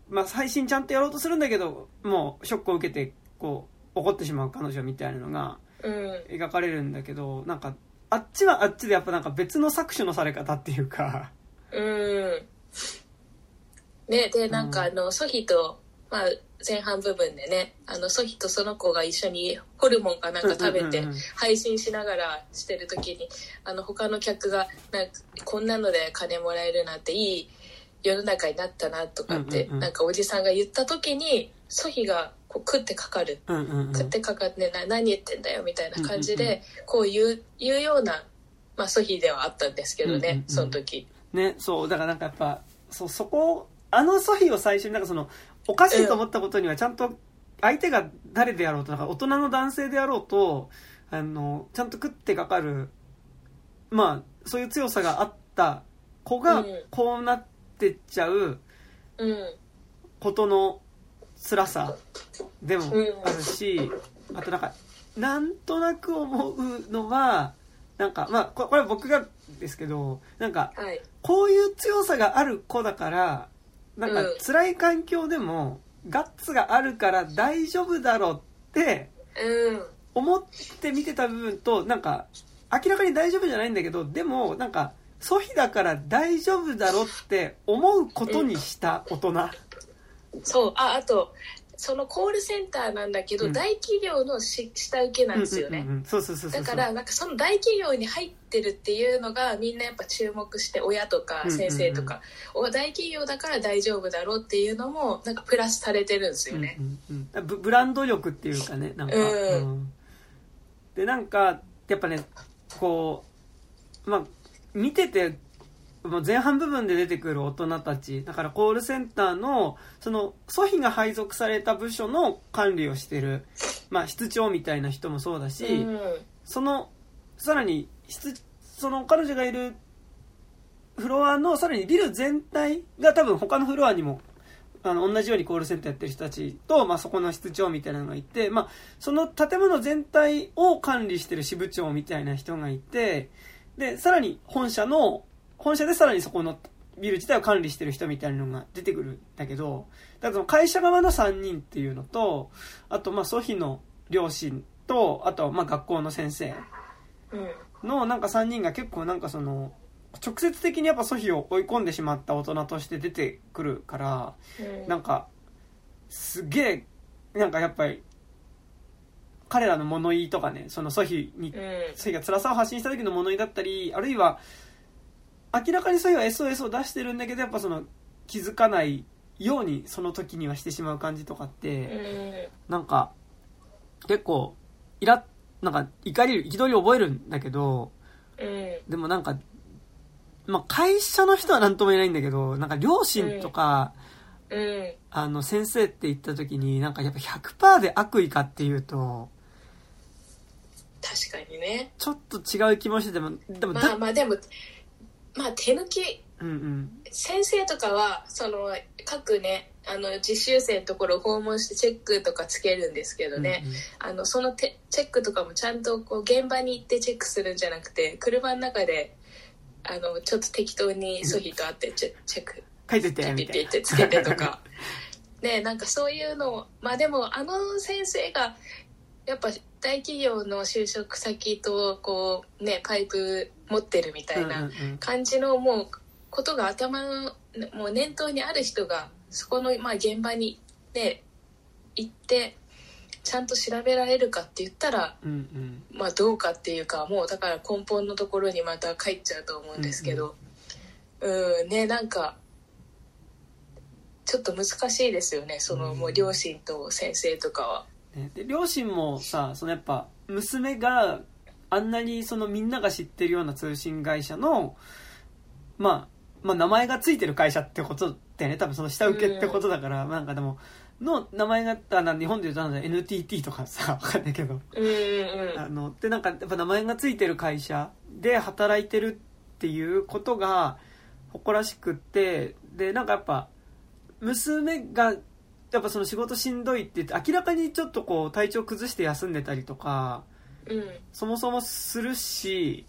う、まあ、配信ちゃんとやろうとするんだけどもうショックを受けてこう怒ってしまう彼女みたいなのがうん。描かれるんだけどなんかあっちはあっちでやっぱなんか別の搾取のされ方っていうか。うん。ねでなんかあの、ソヒと、まあ、前半部分でねあのソヒとその子が一緒にホルモンかなんか食べて配信しながらしてる時にあの他の客がなんかこんなので金もらえるなんていい世の中になったなとかって、なんかおじさんが言った時にソヒがこう食ってかかる。うんうんうん。食ってかかってな何言ってんだよみたいな感じうんうんうでこう言う言うような、まあ、ソヒではあったんですけどね、うんうんうん。その時。ねそうだからなんかやっぱそうそこあのソフィを最初になんかそのおかしいと思ったことにはちゃんと相手が誰であろうとなんか大人の男性であろうとあのちゃんと食ってかかるまあそういう強さがあった子がうん。こうなってっちゃううん。ことの辛さ。でもあるし、あとなんかなんとなく思うのはなんかまあこれは僕がですけどなんかはい。こういう強さがある子だからなんかうん。辛い環境でもガッツがあるから大丈夫だろうってうん。思って見てた部分となんか明らかに大丈夫じゃないんだけどでもなんかソフィだから大丈夫だろって思うことにした大人、そうああとそのコールセンターなんだけど、うん。大企業のし下請けなんですよね、うんうんうんそうそうそうそう。だからなんかその大企業に入ってるっていうのがみんなやっぱ注目して親とか先生とか、お大企業だから大丈夫だろうっていうのもなんかプラスされてるんですよね。うんうんうん。ブブランド力っていうかねなんか、うん。うん。でなんかやっぱねこうまあ見ててもう前半部分で出てくる大人たちだからコールセンターのそのソフィが配属された部署の管理をしてる、まあ、室長みたいな人もそうだし、うん。そのさらに室その彼女がいるフロアのさらにビル全体が多分他のフロアにもあの同じようにコールセンターやってる人たちと、まあ、そこの室長みたいなのがいて、まあ、その建物全体を管理してる支部長みたいな人がいてでさらに本社の本社でさらにそこのビル自体を管理してる人みたいなのが出てくるんだけどだからその会社側の3人っていうのとあとまあソフィの両親とあとまあ学校の先生うん。のなんか3人が結構なんかその直接的にやっぱソフィを追い込んでしまった大人として出てくるからうん。なんかすげえなんかやっぱり彼らの物言いとかねそのソフィにうん。ソフィが辛さを発信した時の物言いだったりあるいは明らかにソフィは SOS を出してるんだけどやっぱその気づかないようにその時にはしてしまう感じとかって、うん。なんか結構イラなんか怒り憤りを覚えるんだけどうん。でもなんか、まあ、会社の人は何とも言えないんだけどなんか両親とか、うん。あの先生って言った時になんかやっぱ100%で悪意かっていうと確かにね。ちょっと違う気もしててもでもだ、まあまあでもまあ手抜き。うんうん。先生とかはその各ねあの実習生のところを訪問してチェックとかつけるんですけどね、あのそのてチェックとかもちゃんとこう現場に行ってチェックするんじゃなくて車の中であのちょっと適当にソフィと会ってチェチェック。書いててピピッピッってつけてとか。ねなんかそういうのをまあでもあの先生がやっぱ大企業の就職先とこうねパイプ持ってるみたいなうんうんうん。感じのもうことが頭のもう念頭にある人がそこのまあ現場にね行ってちゃんと調べられるかって言ったらうんうん。まあどうかっていうかもうだから根本のところにまた帰っちゃうと思うんですけど。うんねなんかちょっと難しいですよねそのうん。もう両親と先生とかは。ね。で両親もさそのやっぱ娘があんなにそのみんなが知ってるような通信会社の、まあ、まあ名前がついてる会社ってことってね多分その下請けってことだから、なんかでもの名前があな日本で言うとなんだ NTT とかさ わかんないけど。うんうん。あのでなんかやっぱ名前がついてる会社で働いてるっていうことが誇らしくってでなんかやっぱ娘がやっぱその仕事しんどいって言って明らかにちょっとこう体調崩して休んでたりとかうん。そもそもするし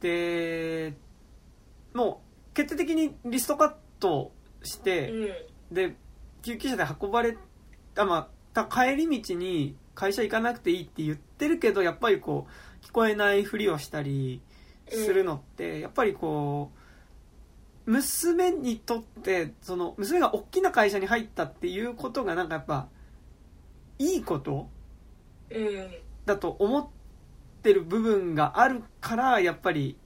でもう決定的にリストカットして、うん。で救急車で運ばれあまあた帰り道に会社行かなくていいって言ってるけどやっぱりこう聞こえないふりをしたりするのって、やっぱりこう娘にとってその娘が大きな会社に入ったっていうことがなんかやっぱいいこと？うんだと思ってる部分があるからやっぱり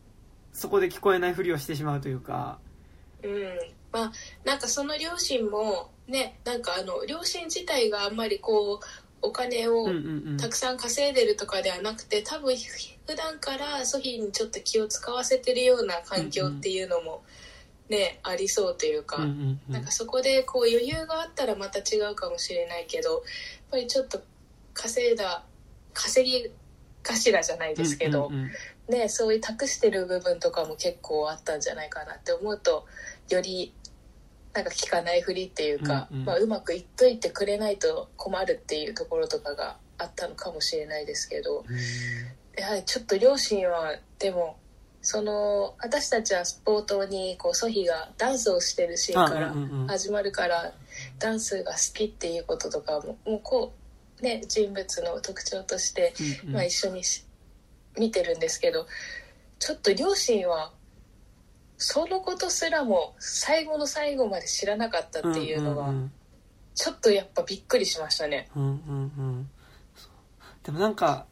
そこで聞こえないふりをしてしまうというか。うんまあなんかその両親もねなんかあの両親自体があんまりこうお金をたくさん稼いでるとかではなくて多分普段からソフィーにちょっと気を使わせてるような環境っていうのもね、ありそうというか、うんうんうん。なんかそこでこう余裕があったらまた違うかもしれないけどやっぱりちょっと稼いだ稼ぎ頭じゃないですけど、うんうんうん。ね、そういう託してる部分とかも結構あったんじゃないかなって思うとよりなんか聞かないふりっていうか、うんうん。まあ、うまくいっといてくれないと困るっていうところとかがあったのかもしれないですけどやはりちょっと両親はでもその私たちは冒頭にこうソヒがダンスをしてるシーンからあうんうんうん。始まるからダンスが好きっていうこととかももうこうね人物の特徴としてうんうん。まあ、一緒にし見てるんですけどちょっと両親はそのことすらも最後の最後まで知らなかったっていうのはんんちょっとやっぱびっくりしましたね。うんうんうん。でもなんか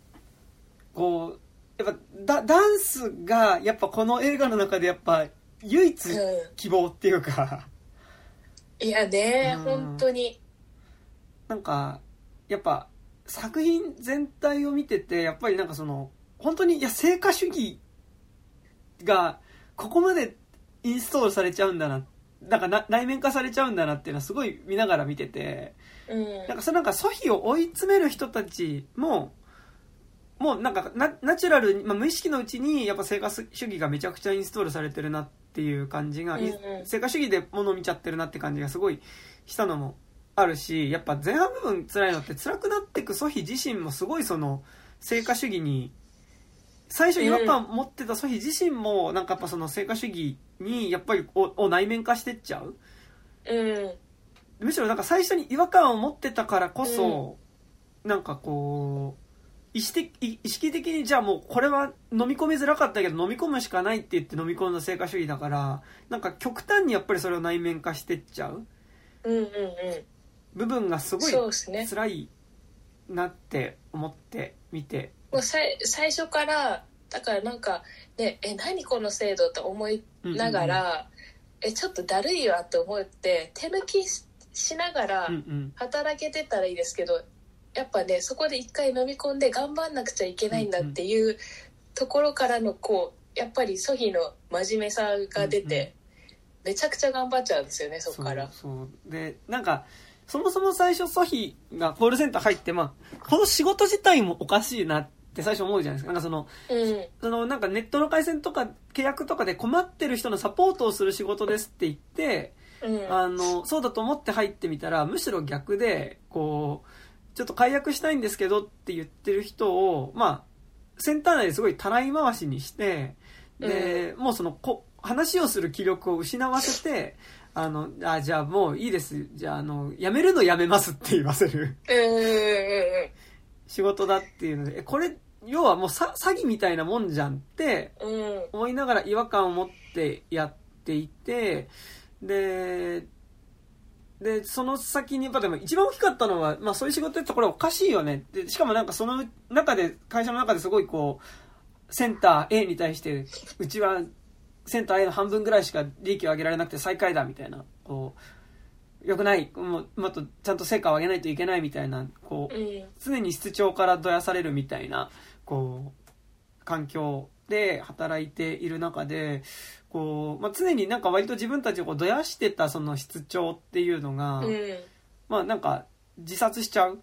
こうやっぱダダンスがやっぱこの映画の中でやっぱ唯一う希望っていうか。ん、いやね、うん。本当に。なんかやっぱ作品全体を見ててやっぱりなんかその本当にいや成果主義がここまでインストールされちゃうんだななんかな内面化されちゃうんだなっていうのはすごい見ながら見てて。うん。なんかそのなんかソフィを追い詰める人たちももうなんかナナチュラルに、まあ、無意識のうちにやっぱ成果主義がめちゃくちゃインストールされてるなっていう感じが、うんうん。成果主義で物を見ちゃってるなって感じがすごいしたのもあるしやっぱ前半部分辛いのって辛くなっていくソフィ自身もすごいその成果主義に最初違和感持ってたソフィ自身もなんかやっぱその成果主義にやっぱりをを内面化してっちゃう。うん。むしろなんか最初に違和感を持ってたからこそ、なんかこう意識的意意識的にじゃあもうこれは飲み込みづらかったけど飲み込むしかないって言って飲み込んだ成果主義だからなんか極端にやっぱりそれを内面化してっちゃう。うんうんうん。部分がすごいそうですね辛いなって思って見て。もうさい最初からだからなんかねえ何この制度と思いながら、えちょっとだるいわと思って手抜きししながらうんうん。働けてたらいいですけどやっぱねそこで一回飲み込んで頑張んなくちゃいけないんだっていうところからのこうやっぱりソヒの真面目さが出て、めちゃくちゃ頑張っちゃうんですよねそこから。そうそう。でなんかそもそも最初ソヒがコールセンター入ってまあこの仕事自体もおかしいなって最初思うじゃないですか。なんかそのうん。そのなんかネットの回線とか契約とかで困ってる人のサポートをする仕事ですって言って、うん。あの、そうだと思って入ってみたら、むしろ逆で、こう、ちょっと解約したいんですけどって言ってる人を、まあ、センター内ですごいたらい回しにして、で、もうそのこ、話をする気力を失わせて、あの、あ、じゃあもういいです。じゃあ、あの、辞めるのやめますって言わせる。うんうんうん仕事だっていうので、えこれ、要はもうさ詐欺みたいなもんじゃんって思いながら違和感を持ってやっていて、で、で、その先に、やっぱでも一番大きかったのは、まあそういう仕事やってこれおかしいよね。で、しかもなんかその中で、会社の中ですごいこう、センター A に対して、うちはセンター A の半分ぐらいしか利益を上げられなくて最下位だみたいな、こう、良くない、もうもっとちゃんと成果を上げないといけないみたいな、こう、うん常に室長からどやされるみたいな、こう、環境で働いている中で、こう、まあ、常になんか割と自分たちをこうどやしてたその室長っていうのが、うんまあなんか自殺しちゃう。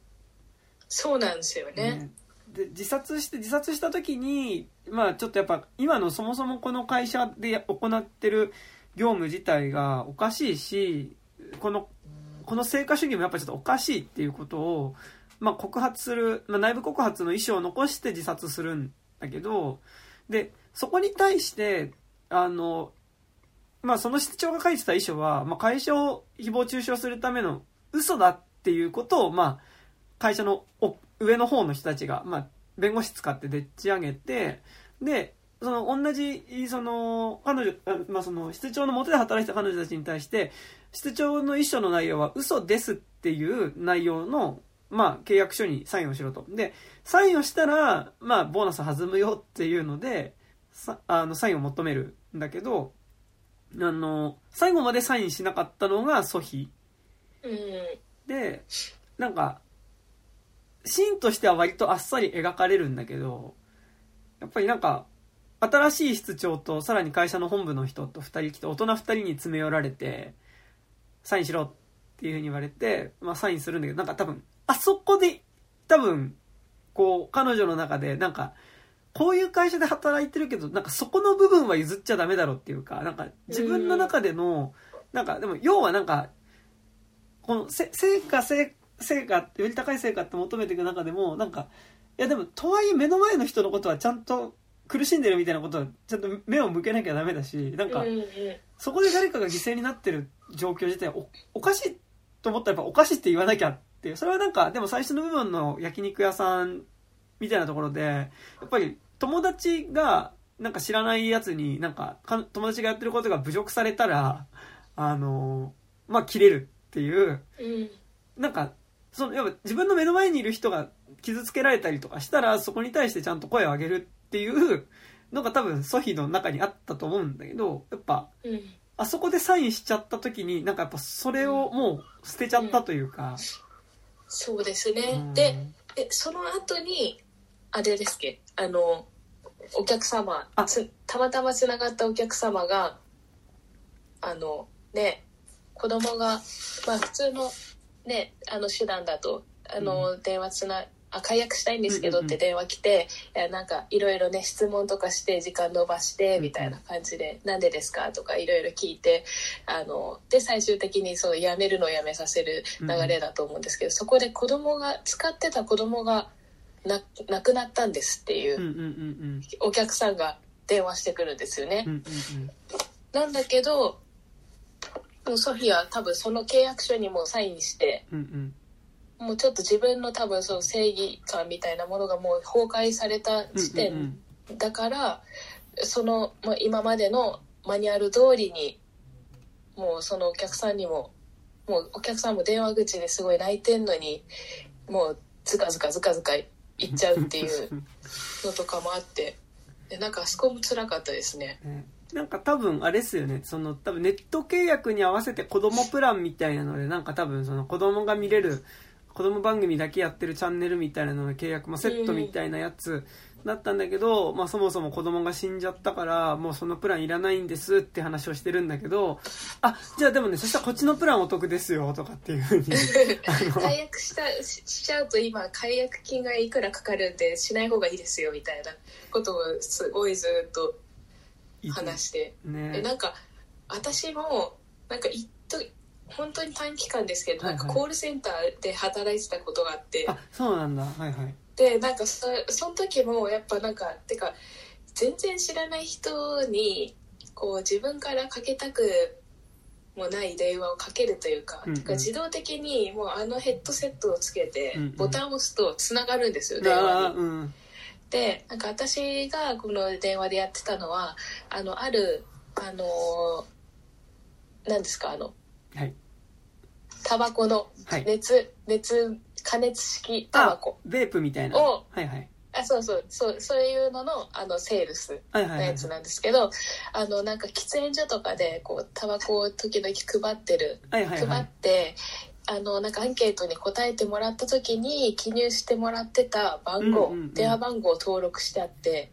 そうなんですよね。ねで自殺して自殺した時にまあちょっとやっぱ今のそもそもこの会社で行ってる業務自体がおかしいしこのこの成果主義もやっぱちょっとおかしいっていうことを、まあ、告発する、まあ、内部告発の意思を残して自殺するんだけどでそこに対してあの、まあ、その室長が書いてた遺書は、まあ、会社を誹謗中傷するための嘘だっていうことを、まあ、会社の上の方の人たちが、まあ、弁護士使ってでっち上げて、で、その同じ、その、彼女、まあ、その、室長の下で働いてた彼女たちに対して、室長の遺書の内容は嘘ですっていう内容の、まあ、契約書にサインをしろと。で、サインをしたら、まあ、ボーナス弾むよっていうので、さあの、サインを求めるんだけど、あの、最後までサインしなかったのがソヒ。うんで、なんか、シーンとしては割とあっさり描かれるんだけど、やっぱりなんか、新しい室長とさらに会社の本部の人と二人来て、大人二人に詰め寄られて、サインしろっていうふうに言われて、まあサインするんだけど、なんか多分、あそこで、多分、こう、彼女の中で、なんか、こういう会社で働いてるけど、なんかそこの部分は譲っちゃダメだろっていうか、なんか自分の中での、なんか、でも、要はなんか、この、せ成果、成成果、より高い成果って求めていく中でも、なんか、いやでも、とはいえ目の前の人のことはちゃんと苦しんでるみたいなことは、ちゃんと目を向けなきゃダメだし、なんかそこで誰かが犠牲になってる状況自体おおかしいと思ったらやっぱおかしいって言わなきゃっていう。それはなんかでも最初の部分の焼肉屋さんみたいなところでやっぱり友達がなんか知らないやつになんかか友達がやってることが侮辱されたらあのまあ切れるっていう。うん。なんかそのやっぱ自分の目の前にいる人が傷つけられたりとかしたらそこに対してちゃんと声を上げるっていうのが多分ソヒの中にあったと思うんだけどやっぱうん。あそこでサインしちゃった時になんかやっぱそれをもう捨てちゃったというか、そうですね、うん。でえその後にあれですっけ？あのお客様たまたまつながったお客様があのね子供がまあ普通のねあの手段だとあの、電話つなあ解約したいんですけどうんうんうん。って電話来て、いやなんかいろいろね質問とかして時間延ばしてうんみたいな感じで「なんでですか?」とかいろいろ聞いてあので最終的にそうやめるのをやめさせる流れだと思うんですけど、そこで子供が使ってた子供がな亡くなったんですっていうお客さんが電話してくるんですよね。なんだけどもうソフィアは多分その契約書にもサインしてうんうん。もうちょっと自分の多分その正義感みたいなものがもう崩壊されたうん時うん。点だからそのもう今までのマニュアル通りにもうそのお客さんにももうお客さんも電話口ですごい泣いてんのにもうズカズカズカズカ言っちゃうっていうのとかもあって。でなんかあそこも辛かったですね。ね。なんか多分あれですよね。その多分ネット契約に合わせて子供プランみたいなのでなんか多分その子供が見れる子供番組だけやってるチャンネルみたいなのの契約もセットみたいなやつだったんだけど、まあ、そもそも子供が死んじゃったからもうそのプランいらないんですって話をしてるんだけどあじゃあでもねそしたらこっちのプランお得ですよとかっていうふうに 解約したししちゃうと今解約金がいくらかかるんでしない方がいいですよみたいなことをすごいずっと話して。えね。なんか私もなんか一時本当に短期間ですけど、はいはい。なんかコールセンターで働いてたことがあって。あそうなんだ。はいはいでなんかそその時もやっぱなんかてか全然知らない人にこう自分からかけたくもない電話をかけるというか,、うんうん。てか自動的にもうあのヘッドセットをつけてうんうん。ボタンを押すとつながるんですよ、電話に。うん。でなんか私がこの電話でやってたのはあのあるあの何ですかあのはい。タバコのはい。熱、熱加熱式タバあコベープみたいな。おはいはい。あそうそう。そうそういうののあのセールスのやつなんですけど、あのなんか喫煙所とかでこうタバコを時々配ってるはいはいは配っいて、あのなんかアンケートに答えてもらった時に記入してもらってた番号、うんうんうん。電話番号を登録してあって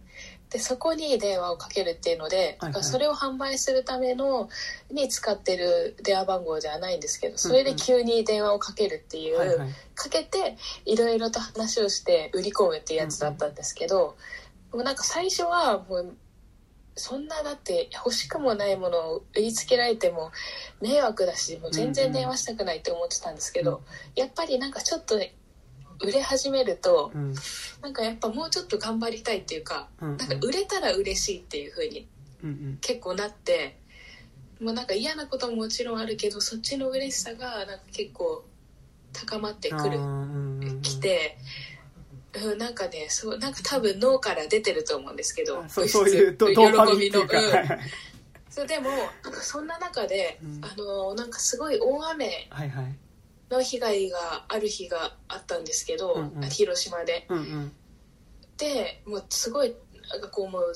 でそこに電話をかけるっていうので、はいはい。それを販売するためのに使ってる電話番号ではないんですけどそれで急に電話をかけるっていう、はいはい。かけていろいろと話をして売り込むっていうやつだったんですけど、もうなんか最初はもうそんなだって欲しくもないものを売りつけられても迷惑だしもう全然電話したくないって思ってたんですけど、うんやっぱりなんかちょっと売れ始めるとうん。なんかやっぱもうちょっと頑張りたいっていうかうんうん。なんか売れたら嬉しいっていう風にうんうん。結構なってもうなんか嫌なことももちろんあるけどそっちの嬉しさがなんか結構高まってくるあーうんうんうん。来て、うん、なんかねそうなんか多分脳から出てると思うんですけどあそうそういう喜びのはいはい。そうでもそんな中で、うん。あのなんかすごい大雨はいはいの被害がある日があったんですけど、うんうん。広島で。うんうん。でもうすごいなんかこうもう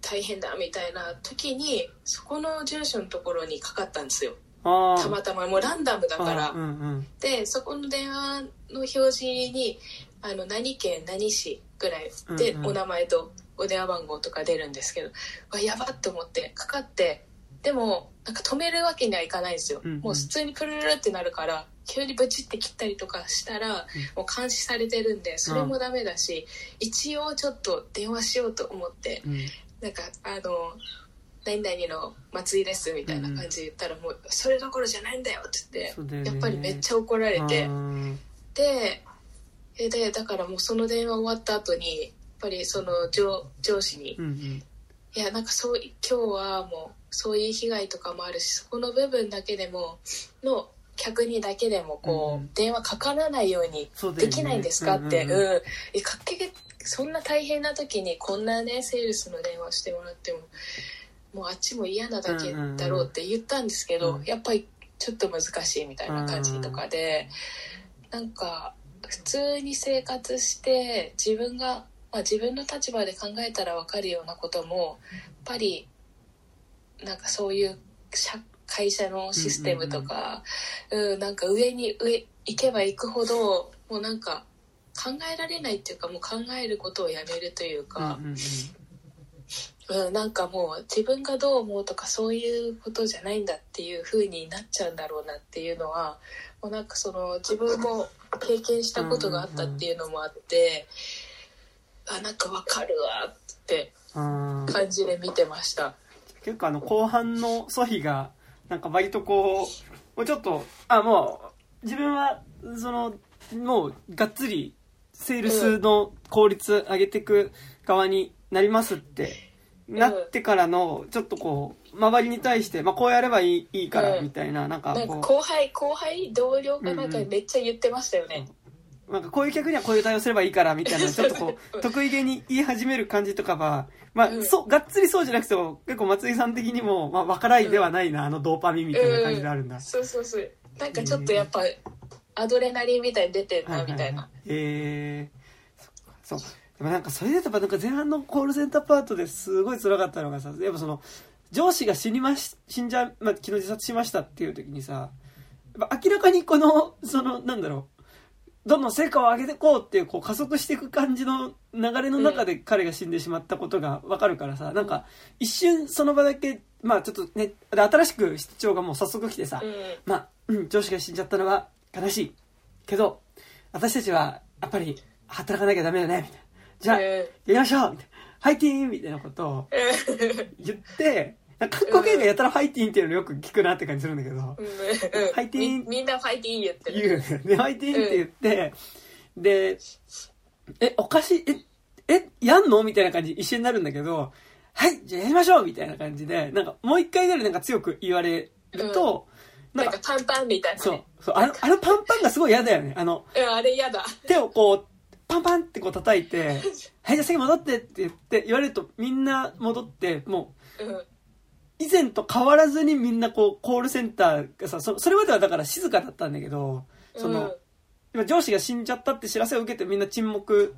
大変だみたいな時にそこの住所のところにかかったんですよ。たまたまもうランダムだから。うんうん。でそこの電話の表示にあの何県何市ぐらいでうんうん。お名前とお電話番号とか出るんですけど、わやばって思ってかかってでもなんか止めるわけにはいかないんですよ、うんうん。もう普通にプルルルってなるから急にブチって切ったりとかしたら、もう監視されてるんでそれもダメだし、一応ちょっと電話しようと思ってうん。なんかあの何々の松井ですみたいな感じで言ったらもうそれどころじゃないんだよって言って、やっぱりめっちゃ怒られて、うんでえでだからもうその電話終わった後にやっぱりその上上司にうんうん。いやなんかそう今日はもうそういう被害とかもあるしそこの部分だけでもの客にだけでもこう、うん電話かからないようにできないんですか？って、ううん。んうん。えかっけげそんな大変な時にこんなねセールスの電話してもらってももうあっちも嫌なだけだろうって言ったんですけど、うん。やっぱりちょっと難しいみたいな感じとかで、なんか普通に生活して自分が、まあ、自分の立場で考えたら分かるようなこともやっぱりなんかそういう社会社のシステムとか、うんなんか上に上行けば行くほどもうなんか考えられないっていうかもう考えることをやめるといううんか、うんうん。うんなんかもう自分がどう思うとかそういうことじゃないんだっていう風になっちゃうんだろうなっていうのはもうなんかその自分も経験したことがあったっていうのもあって、あなんかわかるわってうん感じで見てました。結構あの後半のソヒがなんか割とこうもうちょっとあもう自分はそのもうがっつりセールスの効率上げていく側になりますってなってからのちょっとこう周りに対して、まあ、こうやればいいいいからうんみたいななんかこ後輩後輩同僚かなんかめっちゃ言ってましたよね。うなんかこういう客にはこういう対応すればいいからみたいなちょっとこう うん。得意げに言い始める感じとかはまあうんそうがっつりそうじゃなくても結構松井さん的にもまあ分からいではないなあのドーパミンみたいな感じであるんだ。そうそうそう。なんかちょっとやっぱアドレナリンみたいに出てるなみたいな。えー、そう。でもなんかそれでやっぱなんか前半のコールセンターパートですごい辛かったのがさやっぱその上司が死にまし死んじゃう、まあ、昨日自殺しましたっていう時にさやっぱ明らかにこのそのなんだろうどんどん成果を上げていこうっていうこう加速していく感じの流れの中で彼が死んでしまったことが分かるからさ、なんか一瞬その場だけまあちょっとねで新しく室長がもう早速来てさ、うんまあ、うん、上司が死んじゃったのは悲しい。けど、私たちは、やっぱり、働かなきゃダメだね、みたいな。じゃあ、やうんりましょうみたいな。ファイティーンみたいなことを言って、なんか韓国映画やったらファイティーンっていうのよく聞くなって感じするんだけど、うんファイティーンみみんなファイティーン言ってる。言う。で、ファイティーンって言って、で、え、おかしい、え、え、やんのみたいな感じ一瞬になるんだけど、はい、じゃあやりましょうみたいな感じで、なんかもう一回ぐらいなんか強く言われると、なんかパンパンみたいな、そうね。。そう。あの、あのパンパンがすごい嫌だよね。あの、うん、あれ嫌だ。手をこう、パンパンってこう叩いて、はい、じゃあ席戻ってって言って、言われるとみんな戻って、もう、うん。以前と変わらずにみんなこう、コールセンターがさ、そそれまではだから静かだったんだけど、その、うん。今上司が死んじゃったって知らせを受けてみんな沈黙、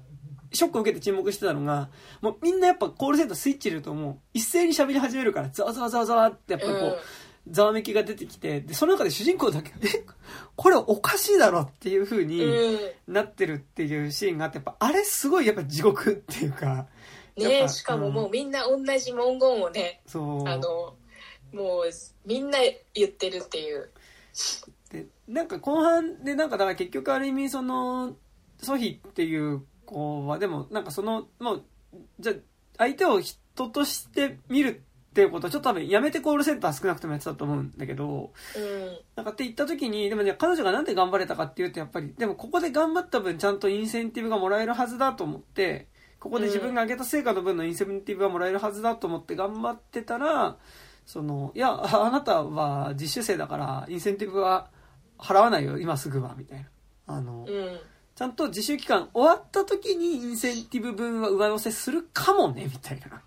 ショックを受けて沈黙してたのが、もうみんなやっぱコールセンタースイッチ入れるともう。一斉に喋り始めるから、ざわざわざわざわってやっぱりこう、うん。ざわめきが出てきて、で、その中で主人公だけ、え、これおかしいだろっていう風にうん。なってるっていうシーンがあって、やっぱあれすごいやっぱ地獄っていうか、ねしかももうみんな同じ文言をね、そう。あの、もうみんな言ってるっていう。でなんか後半でなんかだから結局ある意味そのソヒっていう子はでもなんかそのもうじゃあ相手を人として見るっていうことをちょっと多分やめてコールセンター少なくともやってたと思うんだけどうん。なんかって言った時にでもね彼女がなんで頑張れたかっていうとやっぱりでもここで頑張った分ちゃんとインセンティブがもらえるはずだと思ってここで自分が上げた成果の分のインセンティブがもらえるはずだと思って頑張ってたらそのいやああなたは実習生だからインセンティブは払わないよ今すぐはみたいなあの、うん。ちゃんと自習期間終わった時にインセンティブ分は上乗せするかもねみたいな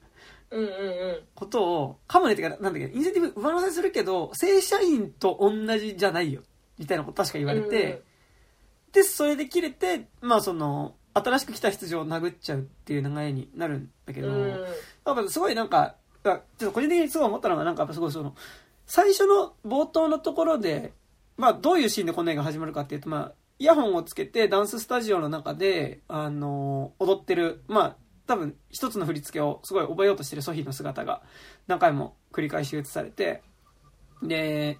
うんうんうん。ことをかもねってかなんだっけどインセンティブ上乗せするけど正社員と同じじゃないよみたいなこと確か言われて、でそれで切れてまあその新しく来た出場を殴っちゃうっていう流れになるんだけど、うん。なんかすごいなんか、あちょっと個人的にすごい思ったのが、なんかやっぱすごいその、最初の冒頭のところで、まあどういうシーンでこの映画始まるかっていうと、まあ、イヤホンをつけてダンススタジオの中で、あの踊ってる、まあ、多分一つの振り付けをすごい覚えようとしてるソフィーの姿が何回も繰り返し映されて、で、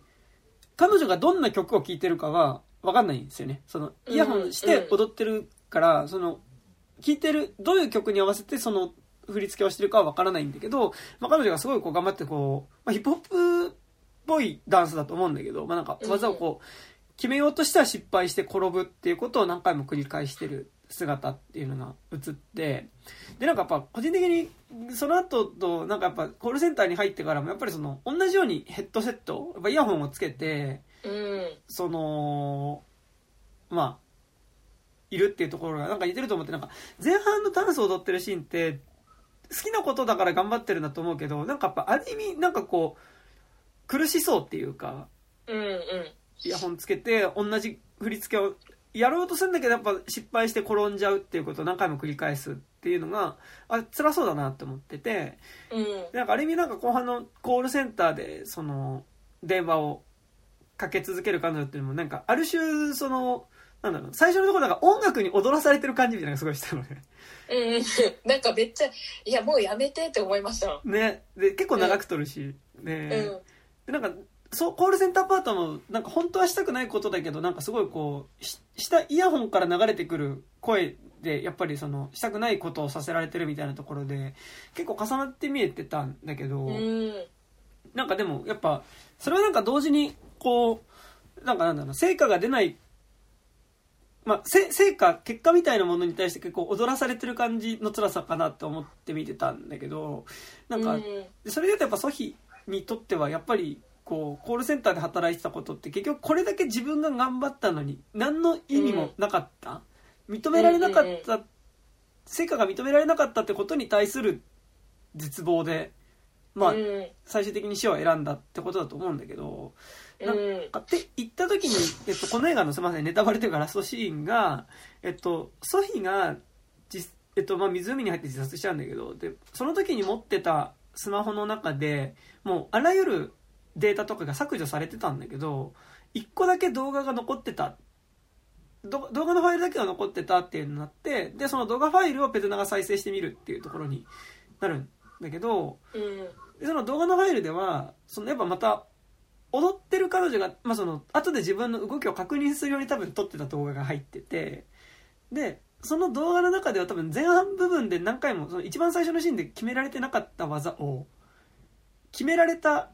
彼女がどんな曲を聴いてるかは分かんないんですよね。その、イヤホンして踊ってるから、その、聴いてる、どういう曲に合わせてその振り付けをしてるかはわからないんだけど、まあ、彼女がすごいこう頑張ってこう、まあ、ヒップホップっぽいダンスだと思うんだけど、まあ、なんか技をこう、決めようとしては失敗して転ぶっていうことを何回も繰り返してる姿っていうのが映って、で、なんかやっぱ個人的にその後と、なんかやっぱコールセンターに入ってからもやっぱりその同じようにヘッドセット、やっぱイヤホンをつけて、うん。その、まあ、いるっていうところがなんか似てると思って、なんか前半のダンスを踊ってるシーンって、好きなことだから頑張ってるんだと思うけど、なんかやっぱある意味なんかこう、苦しそうっていうか、うんうん。イヤホンつけて同じ振り付けをやろうとするんだけどやっぱ失敗して転んじゃうっていうことを何回も繰り返すっていうのがあ辛そうだなって思ってて、うん、なんかある意味なんか後半のコールセンターでその電話をかけ続ける彼女っていうのもなんかある種そのなんだろう最初のところなんか音楽に踊らされてる感じみたいなのがすごいしたのね。うん、なんかめっちゃいやもうやめてって思いました。ね。で結構長く撮るし、うん、ででなんかそう、コールセンターパートも、なんか本当はしたくないことだけど、なんかすごいこう、下、イヤホンから流れてくる声で、やっぱりその、したくないことをさせられてるみたいなところで、結構重なって見えてたんだけど、なんかでも、やっぱ、それはなんか同時に、こう、なんかなんだろう、成果が出ない、まあ、成果、結果みたいなものに対して結構踊らされてる感じの辛さかなって思って見てたんだけど、なんか、それで言うとやっぱソヒにとってはやっぱり、こうコールセンターで働いてたことって結局これだけ自分が頑張ったのに何の意味もなかった、認められなかった、成果が認められなかったってことに対する絶望でまあ、最終的に死を選んだってことだと思うんだけど、なんかって言った時に、えっと、この映画のすみませんネタバレというかラストシーンが、えっと、ソフィがえっとまあ、湖に入って自殺しちゃうんだけどでその時に持ってたスマホの中でもうあらゆるデータとかが削除されてたんだけど、1個だけ動画が残ってた。動画のファイルだけが残ってたっていうのになって、で、その動画ファイルをペズナが再生してみるっていうところになるんだけど、うん、でその動画のファイルでは、そのやっぱまた、踊ってる彼女が、まあ、その、後で自分の動きを確認するように多分撮ってた動画が入ってて、で、その動画の中では多分前半部分で何回も、その一番最初のシーンで決められてなかった技を、決められた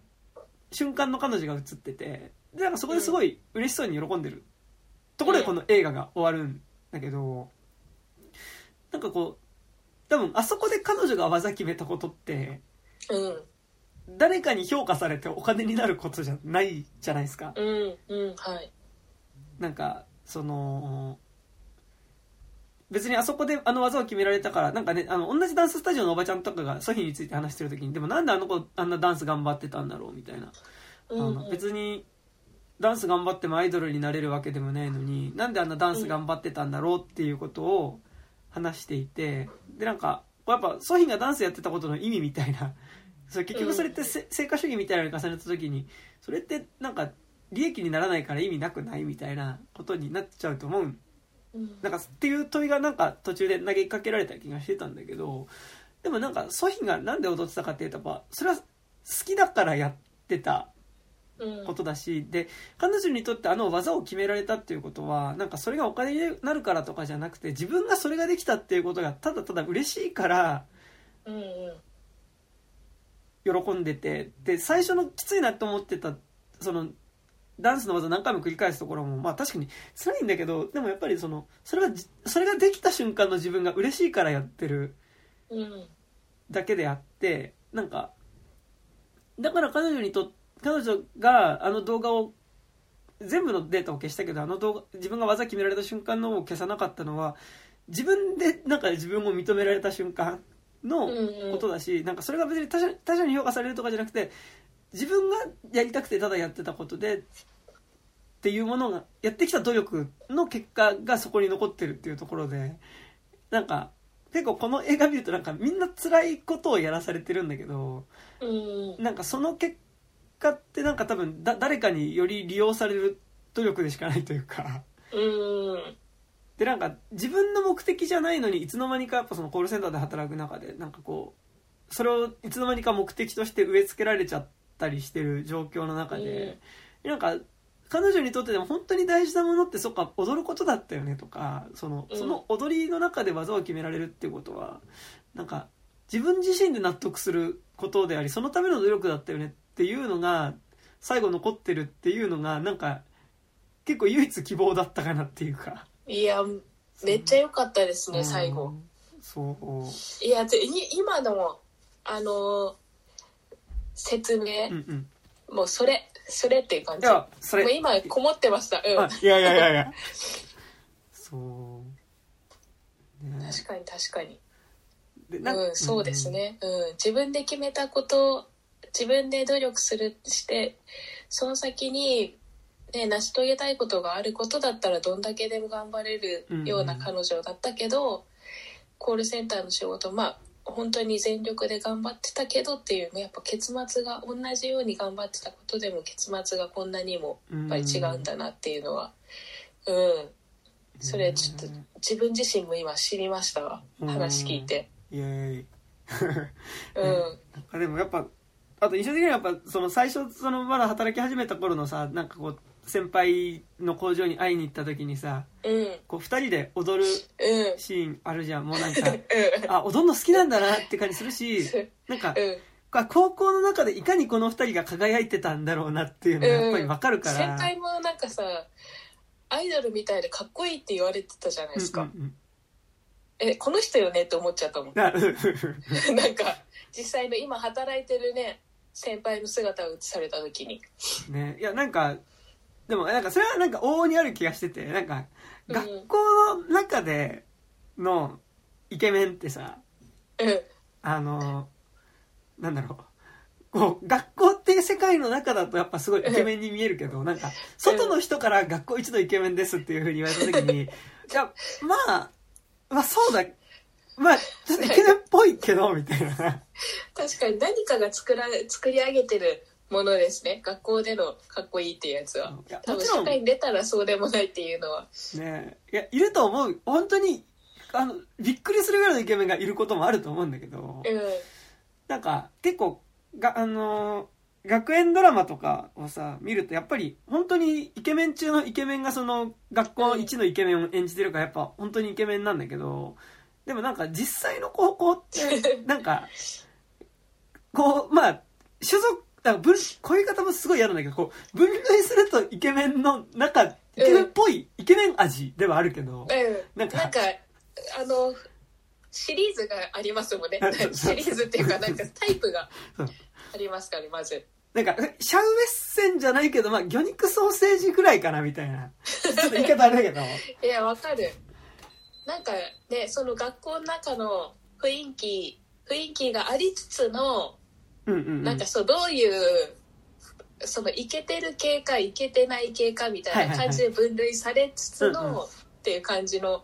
瞬間の彼女が映っててでなんかそこですごい嬉しそうに喜んでるところでこの映画が終わるんだけどなんかこう多分あそこで彼女が技決めたことって、うん、誰かに評価されてお金になることじゃないじゃないですか。うんうんはいなんかその別にあそこであの技を決められたから、なんかね、あの、同じダンススタジオのおばちゃんとかがソフィについて話してる時に、でもなんであの子あんなダンス頑張ってたんだろうみたいな。あの別に、ダンス頑張ってもアイドルになれるわけでもないのに、なんであんなダンス頑張ってたんだろうっていうことを話していて、で、なんか、やっぱソフィがダンスやってたことの意味みたいな、それ結局それって成果主義みたいなのに重ねた時に、それってなんか利益にならないから意味なくないみたいなことになっちゃうと思う。ん。なんかっていう問いがなんか途中で投げかけられた気がしてたんだけどでもなんかソヒが何で踊ってたかっていうとやっぱそれは好きだからやってたことだし、うん、で彼女にとってあの技を決められたっていうことはなんかそれがお金になるからとかじゃなくて自分がそれができたっていうことがただただ嬉しいから、喜んでてで最初のきついなと思ってたそのダンスの技何回も繰り返すところもまあ確かに辛いんだけどでもやっぱりそのそれはそれができた瞬間の自分が嬉しいからやってるだけであってなんかだから彼女にと彼女があの動画を全部のデータを消したけどあの動画自分が技決められた瞬間のを消さなかったのは自分でなんか自分を認められた瞬間のことだし、なんかそれが別に他者他者に評価されるとかじゃなくて自分がやりたくてただやってたことでっていうものがやってきた努力の結果がそこに残ってるっていうところでなんか結構この映画見るとなんかみんな辛いことをやらされてるんだけど、うん、なんかその結果ってなんか多分だ誰かにより利用される努力でしかないというか、うん、でなんか自分の目的じゃないのにいつの間にかやっぱそのコールセンターで働く中でなんかこうそれをいつの間にか目的として植え付けられちゃったりしてる状況の中で、うん、なんか彼女にとってでも本当に大事なものってそっか踊ることだったよねとかそのその踊りの中で技を決められるっていうことはなんか自分自身で納得することでありそのための努力だったよねっていうのが最後残ってるっていうのがなんか結構唯一希望だったかなっていうかいやめっちゃ良かったですね最後。うんそう。いや今のあの説明、うんうん。もうそれそれっていう感いじ。もやそうれ今こもってました。うん。あいやいやいやいや。そう。ね。確かに確かに。うん、そうですね、うん、自分で決めたこと自分で努力するしてその先に、ね、成し遂げたいことがあることだったらどんだけでも頑張れるような彼女だったけど、コールセンターの仕事まあ本当に全力で頑張ってたけどっていうやっぱ結末が同じように頑張ってたことでも結末がこんなにもやっぱり違うんだなっていうのは。うん。それちょっと自分自身も今知りましたわ。うん。話聞いて。イエーイうん。あでもやっぱあと印象的にはやっぱその最初そのまだ働き始めた頃のさなんかこう先輩の工場に会いに行った時にさうん。こう2人で踊るうん。シーンあるじゃん。もうなんかうん。あ踊るの好きなんだなって感じするしなんかうん。高校の中でいかにこの2人が輝いてたんだろうなっていうのがやっぱり分かるから、先輩もなんかさアイドルみたいでかっこいいって言われてたじゃないですか、うんうんえこの人よねって思っちゃったもん。な んか実際の今働いてるね先輩の姿を映された時に。ね。いやなんかでもなんかそれはなんか往々にある気がしててなんかうん。学校の中でのイケメンってさうんあのなんだろう。こう学校っていう世界の中だとやっぱすごいイケメンに見えるけどなんか外の人から学校一のイケメンですっていうふうに言われた時にいやまあまあそうだ。まあちょっとイケメンっぽいけどみたいな。確かに何かが作ら作り上げてるものですね。学校でのかっこいいっていうやつは。いや多分もちろん。社会に出たらそうでもないっていうのは。ね。いやいると思う。本当にあのびっくりするぐらいのイケメンがいることもあると思うんだけど。うん。なんか結構があのー学園ドラマとかをさ見るとやっぱり本当にイケメン中のイケメンがその学校一のイケメンを演じてるからやっぱ本当にイケメンなんだけどでもなんか実際の高校って なんかこうまあ所属だから分こういう方もすごい嫌なんだけどこう分類するとイケメンの中イケメンっぽい、イケメン味ではあるけどうん。なんかなんかあのシリーズがありますもんね。シリーズっていうかなんかタイプがありますからねまず。なんか、シャウエッセンじゃないけど、まあ、魚肉ソーセージぐらいかな、みたいな。ちょっと言い方あれだけど。いやわかる。なんかねその学校の中の雰囲気雰囲気がありつつのうんうん、うん。なんかそうどういうそのイケてる系かイケてない系かみたいな感じで分類されつつのっていう感じの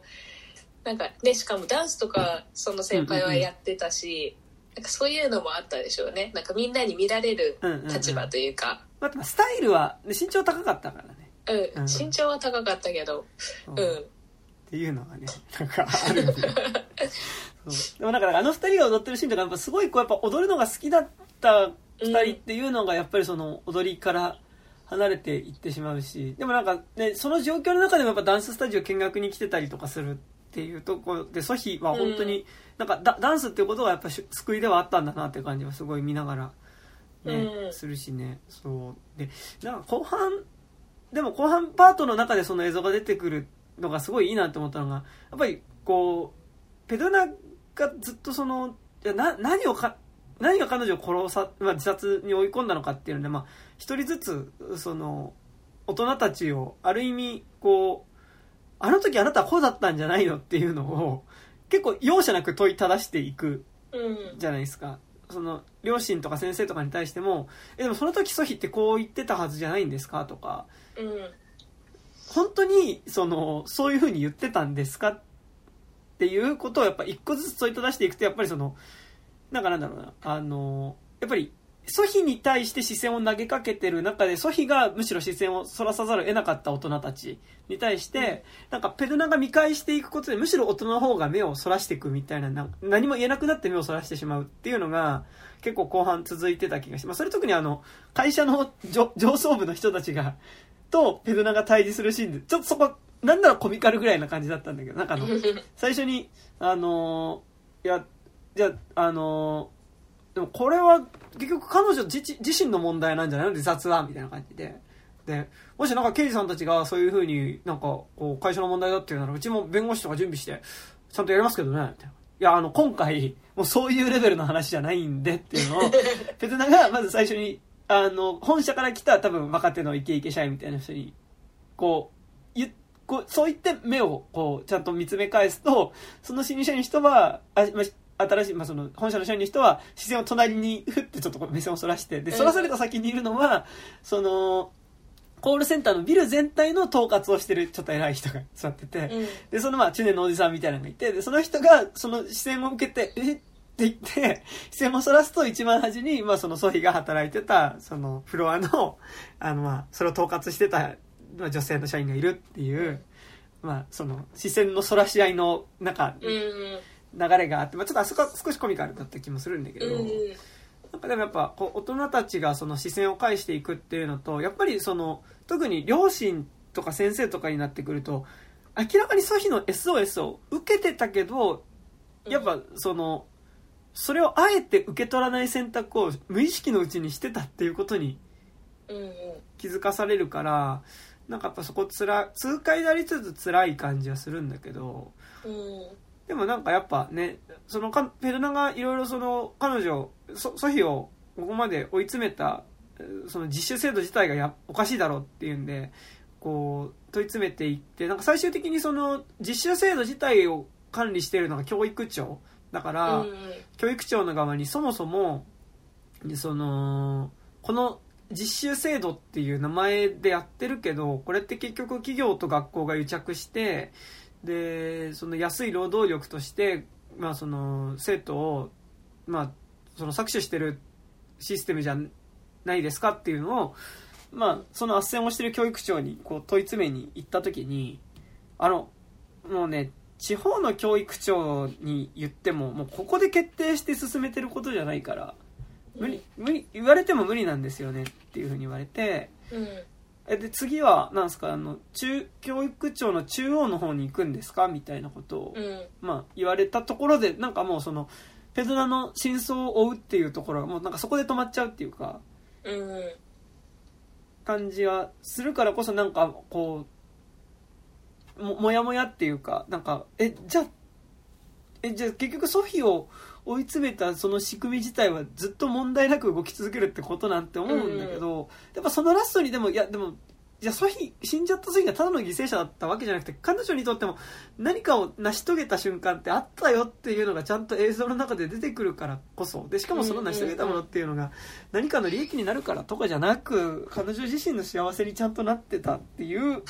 なんかねしかもダンスとかその先輩はやってたし、なんかそういうのもあったでしょうね。なんかみんなに見られるうんうんうん。立場というか、まあ、スタイルは、ね身長高かったからね。うん。うん。身長は高かったけど、う。ん。っうん、ていうのがね、なんかあるんで。そう。でもなんか、あの二人が踊ってるシーンとか、やっぱすごいこう、やっぱ踊るのが好きだった二人っていうのが、やっぱりその踊りから離れていってしまうし、でもなんかね、その状況の中でもやっぱダンススタジオ見学に来てたりとかするっていうところで、ソヒは本当に、なんかダダンスっていうことがやっぱし救いではあったんだなって感じはすごい見ながら、ね、うんするしね。そう。で、なんか後半、でも後半パートの中でその映像が出てくるのがすごいいいなと思ったのが、やっぱりこう、ペドナがずっとその、な何をか、何が彼女を殺さ、まあ、自殺に追い込んだのかっていうので、まあ、一人ずつ、その、大人たちを、ある意味、こう、あの時あなたはこうだったんじゃないのっていうのを、結構容赦なく問いただしていく。うん。じゃないですか。その、両親とか先生とかに対しても、え、でもその時ソヒってこう言ってたはずじゃないんですかとか、うん。本当に、その、そういう風に言ってたんですかっていうことをやっぱ一個ずつ問いただしていくと、やっぱりその、なんかなんだろうな、あの、やっぱり、ソヒに対して視線を投げかけてる中で、ソヒがむしろ視線をそらさざるを得なかった大人たちに対して、なんかペルナが見返していくことで、むしろ大人の方が目をそらしていくみたいな、な何も言えなくなって目をそらしてしまうっていうのが、結構後半続いてた気がします。それ特にあの、会社の上上層部の人たちが、とペルナが対峙するシーンで、ちょっとそこ、なんならコミカルぐらいな感じだったんだけど、なんかあの、最初に、あのーいや、じゃあ、あのーでもこれは結局彼女自自身の問題なんじゃないの自殺はみたいな感じで。で、もしなんか刑事さんたちがそういう風になんかこう会社の問題だっていうならうちも弁護士とか準備してちゃんとやりますけどね、みたいな。いや、あの、今回、もうそういうレベルの話じゃないんでっていうのを、ペトナがまず最初に、あの、本社から来た多分若手のイケイケ社員みたいな人に、こう、ゆこうそう言って目をこうちゃんと見つめ返すとその新入社員の人はあ、まあ、新しい、まあ、その本社の社員の人は視線を隣にふってちょっと目線をそらしてでそらされた先にいるのはそのコールセンターのビル全体の統括をしてるちょっと偉い人が座ってて、うん。でそのまあ中年のおじさんみたいなのがいてでその人がその視線を受けて「えっ?」って言って視線をそらすと一番端に、まあ、そのソフィが働いてたそのフロアのあのまあそれを統括してたまあ女性の社員がいるっていう、まあ、その視線のそらし合いの中うんうん流れがあって、まあ、ちょっとあそこは少しコミカルだった気もするんだけど、うんなん。かでもやっぱこう大人たちがその視線を返していくっていうのとやっぱりその特に両親とか先生とかになってくると明らかにソヒの SOS を受けてたけどやっぱそのそれをあえて受け取らない選択を無意識のうちにしてたっていうことに気づかされるからなんかやっぱそこつら痛快でありつつ辛い感じはするんだけどうんでもなんかやっぱねそのかペルナがいろいろその彼女ソソヒをここまで追い詰めたえーその実習制度自体がやおかしいだろうっていうんでこう問い詰めていってなんか最終的にその実習制度自体を管理しているのが教育庁。だから、うん。教育庁の側にそもそもそのこの実習制度っていう名前でやってるけどこれって結局企業と学校が癒着してでその安い労働力として、まあ、その生徒を、まあ、その搾取してるシステムじゃないですかっていうのを、まあ、その斡旋をしてる教育庁にこう問い詰めに行った時にあのもうね地方の教育庁に言ってももうここで決定して進めてることじゃないから無理無理言われても無理なんですよねっていうふうに言われてうんえで次はなんですかあの中教育庁の中央の方に行くんですか？みたいなことを、うん。まあ、言われたところでなんかもうそのペドラの真相を追うっていうところがもうなんかそこで止まっちゃうっていうかうん。感じはするからこそなんかこうももやもやっていうかなんかえじゃあえじゃあ結局ソフィを追い詰めたその仕組み自体はずっと問題なく動き続けるってことなんて思うんだけど、やっぱそのラストにでもいやでもじゃあソフィ死んじゃったソフィがただの犠牲者だったわけじゃなくて彼女にとっても何かを成し遂げた瞬間ってあったよっていうのがちゃんと映像の中で出てくるからこそでしかもその成し遂げたものっていうのが何かの利益になるからとかじゃなく彼女自身の幸せにちゃんとなってたっていう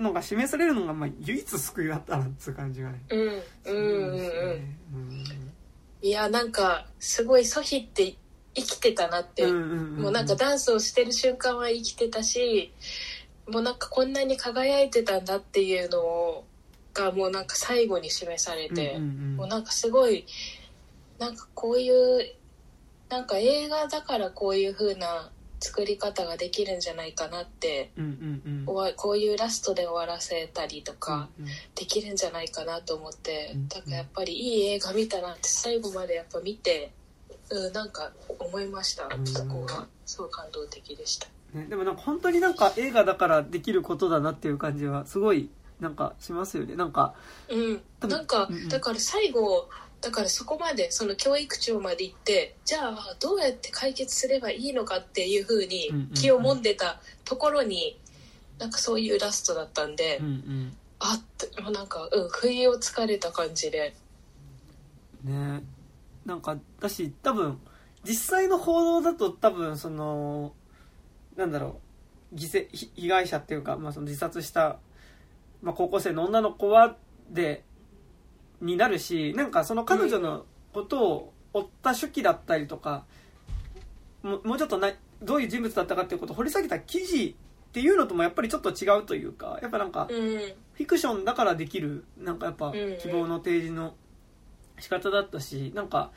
のが示されるのがまあ唯一救いだったなっていう感じがね。うん。うんうんそうですねいやなんかすごいソヒって生きてたなって、もうなんかダンスをしてる瞬間は生きてたしもうなんかこんなに輝いてたんだっていうのをがもうなんか最後に示されて、もうなんかすごいなんかこういうなんか映画だからこういう風な作り方ができるんじゃないかなってうんうんうん。こういうラストで終わらせたりとかうんうん。できるんじゃないかなと思ってうんだからやっぱりいい映画見たなって最後までやっぱ見て、うん、なんか思いましたうん。そこがすごい感動的でした。ね、でもなんか本当になんか映画だからできることだなっていう感じはすごいなんかしますよね。なんかうん、なんかうんうん。だから最後だからそこまでその教育長まで行ってじゃあどうやって解決すればいいのかっていうふうに気をもんでたところになんかそういうラストだったんで、うんうん。あってもうなんかうん不意をつかれた感じで。ね。なんかだし多分実際の報道だと多分そのなんだろう犠牲ひ被害者っていうか、まあ、その自殺した、まあ、高校生の女の子はでになるしなんかその彼女のことを追った手記だったりとか、もうもうちょっとなどういう人物だったかっていうことを掘り下げた記事っていうのともやっぱりちょっと違うというかやっぱなんか、うん。フィクションだからできるなんかやっぱ希望の提示の仕方だったしなんか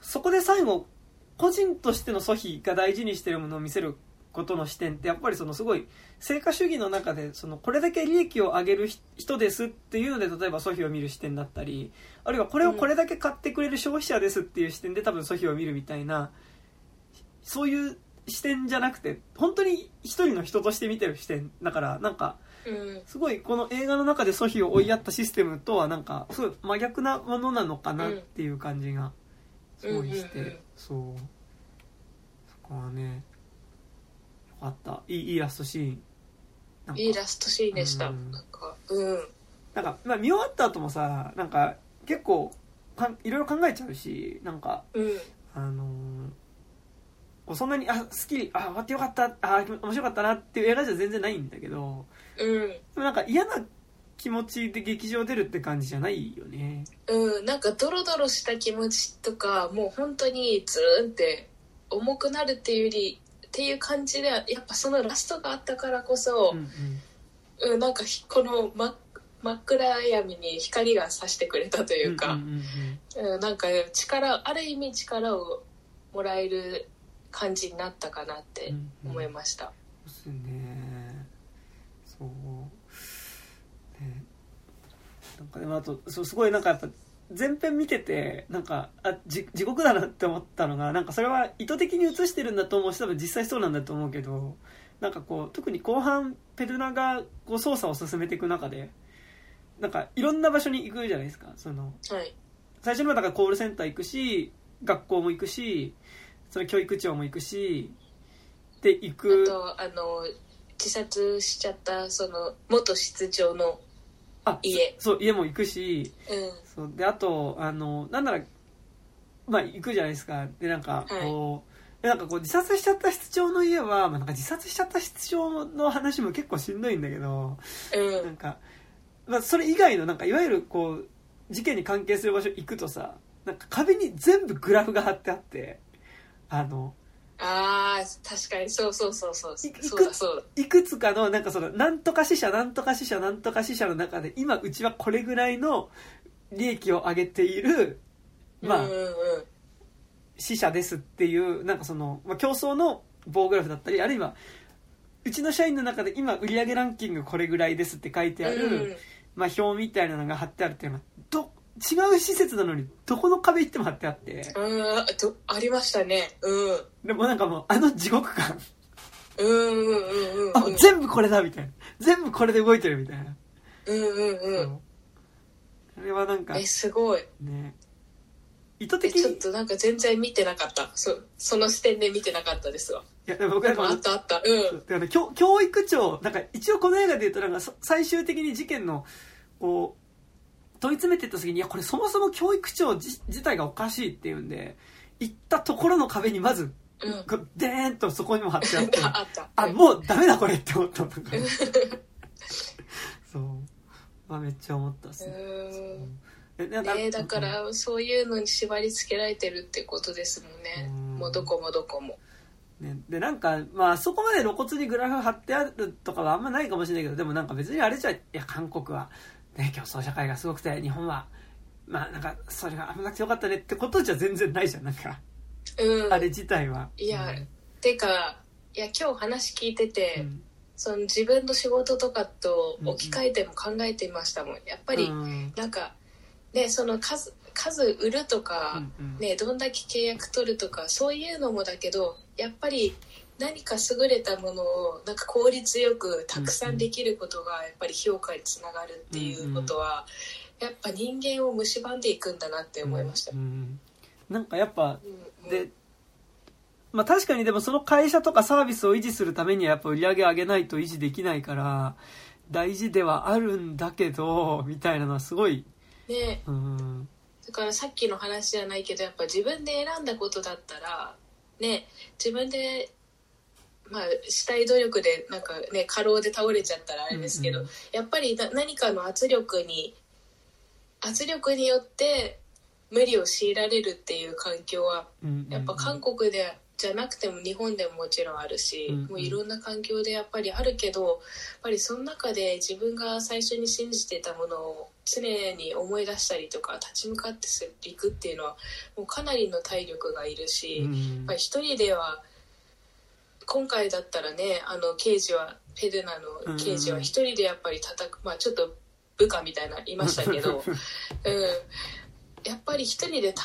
そこで最後個人としてのソヒが大事にしてるものを見せることの視点ってやっぱりそのすごい成果主義の中でそのこれだけ利益を上げる人ですっていうので例えばソフィを見る視点だったりあるいはこれをこれだけ買ってくれる消費者ですっていう視点で多分ソフィを見るみたいなそういう視点じゃなくて本当に一人の人として見てる視点だからなんかうん。すごいこの映画の中でソフィを追いやったシステムとはなんかすごい真逆なものなのかなっていう感じがすごいして、そう。そこはねよかった。いいいいラストシーン。なんか。いいラストシーンでした、うん。なんかうん。なんか、まあ、見終わった後もさなんか結構かんいろいろ考えちゃうしなんかうん。あのーこうそんなにあ好きあ終わってよかったあ面白かったなっていう映画じゃ全然ないんだけどうん。でもなんか嫌な気持ちで劇場出るって感じじゃないよね。うん、なんかドロドロした気持ちとかもう本当にズーンって重くなるっていうよりっていう感じでやっぱそのラストがあったからこそうん、うん。うんなんかひこの真真っ暗闇に光が差してくれたというか、うんうんうん。うんなんか力ある意味力をもらえる感じになったかなってうんうん。思いました。そうっすね。そう。ね。なんかでもあとそうすごいなんかやっぱ前編見ててなんかあじ地獄だなって思ったのがなんかそれは意図的に映してるんだと思うし多分実際そうなんだと思うけどなんかこう特に後半ペルナがこう捜査を進めていく中でなんかいろんな場所に行くじゃないですか。そのはい、最初にはだからコールセンター行くし学校も行くしそれ教育長も行くしで行あくとあの自殺しちゃったその元室長のあ家そう家も行くしうん。そうであとあのなんならまあ行くじゃないですか。でなんかこう、でなんかこう自殺しちゃった室長の家は、まあ、なんか自殺しちゃった室長の話も結構しんどいんだけどうん。なんか、まあ、それ以外のなんかいわゆるこう事件に関係する場所行くとさなんか壁に全部グラフが貼ってあってあのあー確かに。そうそうそうそう。いそうだそういくつかのなんかそのなんとか死者なんとか死者なんとか死者の中で今うちはこれぐらいの利益を上げているだまあ、うんうんうん。死者ですっていうなんかその、まあ、競争の棒グラフだったりあるいはうちの社員の中で今売上ランキングこれぐらいですって書いてある、うんまあ、表みたいなのが貼ってあるっていうのはど違う施設なのにどこの壁行っても貼ってあって。うんあとありましたね。うん。でもなんかもうあの地獄感。うんうんうんうんうん。あ全部これだみたいな。全部これで動いてるみたいな、うんうんうん。あれはなんかえすごい。ね。意図え的に。ちょっとなんか全然見てなかった。そその視点で見てなかったですわ。いやでも僕でなんかもあったあった。うん。だから教教育長なんか一応この映画で言うとなんかそ最終的に事件のこう問い詰めていった時にいやこれそもそも教育長自自体がおかしいっていうんで行ったところの壁にまずうん。こうデーンとそこにも貼ってあって ああもうダメだこれって思ったの。か そう。まあめっちゃ思ったっすうねんえなんねだからそういうのに縛り付けられてるってことですもんね。うん。もうどこもどこも。ね、でなんかまあそこまで露骨にグラフ貼ってあるとかはあんまないかもしれないけどでもなんか別にあれじゃいや韓国は、ね、競争社会がすごくて日本はまあなんかそれが危なくてよかったねってことじゃ全然ないじゃんなんか、うん。あれ自体は。いやてかいや今日話聞いてて、うん。その自分の仕事とかと置き換えても考えてみましたもん。やっぱりうん。なんかねその数数売るとか、うんうん。ね、どんだけ契約取るとかそういうのもだけどやっぱり何か優れたものをなんか効率よくたくさんできることがやっぱり評価につながるっていうことは、やっぱ人間を蝕んでいくんだなって思いました。うんうんなんかやっぱうん。で、まあ確かにでもその会社とかサービスを維持するためにはやっぱ売り上げ上げないと維持できないから大事ではあるんだけどみたいなのはすごい。ね。うん。だからさっきの話じゃないけどやっぱ自分で選んだことだったらね自分でまあしたい努力でなんかね過労で倒れちゃったらあれですけど、うんうんやっぱりな何かの圧力に圧力によって無理を強いられるっていう環境はうんやっぱ韓国でじゃなくても日本でももちろんあるし、うんうん。もういろんな環境でやっぱりあるけどやっぱりその中で自分が最初に信じてたものを常に思い出したりとか立ち向かっていくっていうのはもうかなりの体力がいるし、うん。やっぱり一人では今回だったらねあの刑事はペルナの刑事は一人でやっぱり叩く、まあちょっと部下みたいないましたけど、うん、やっぱり一人でた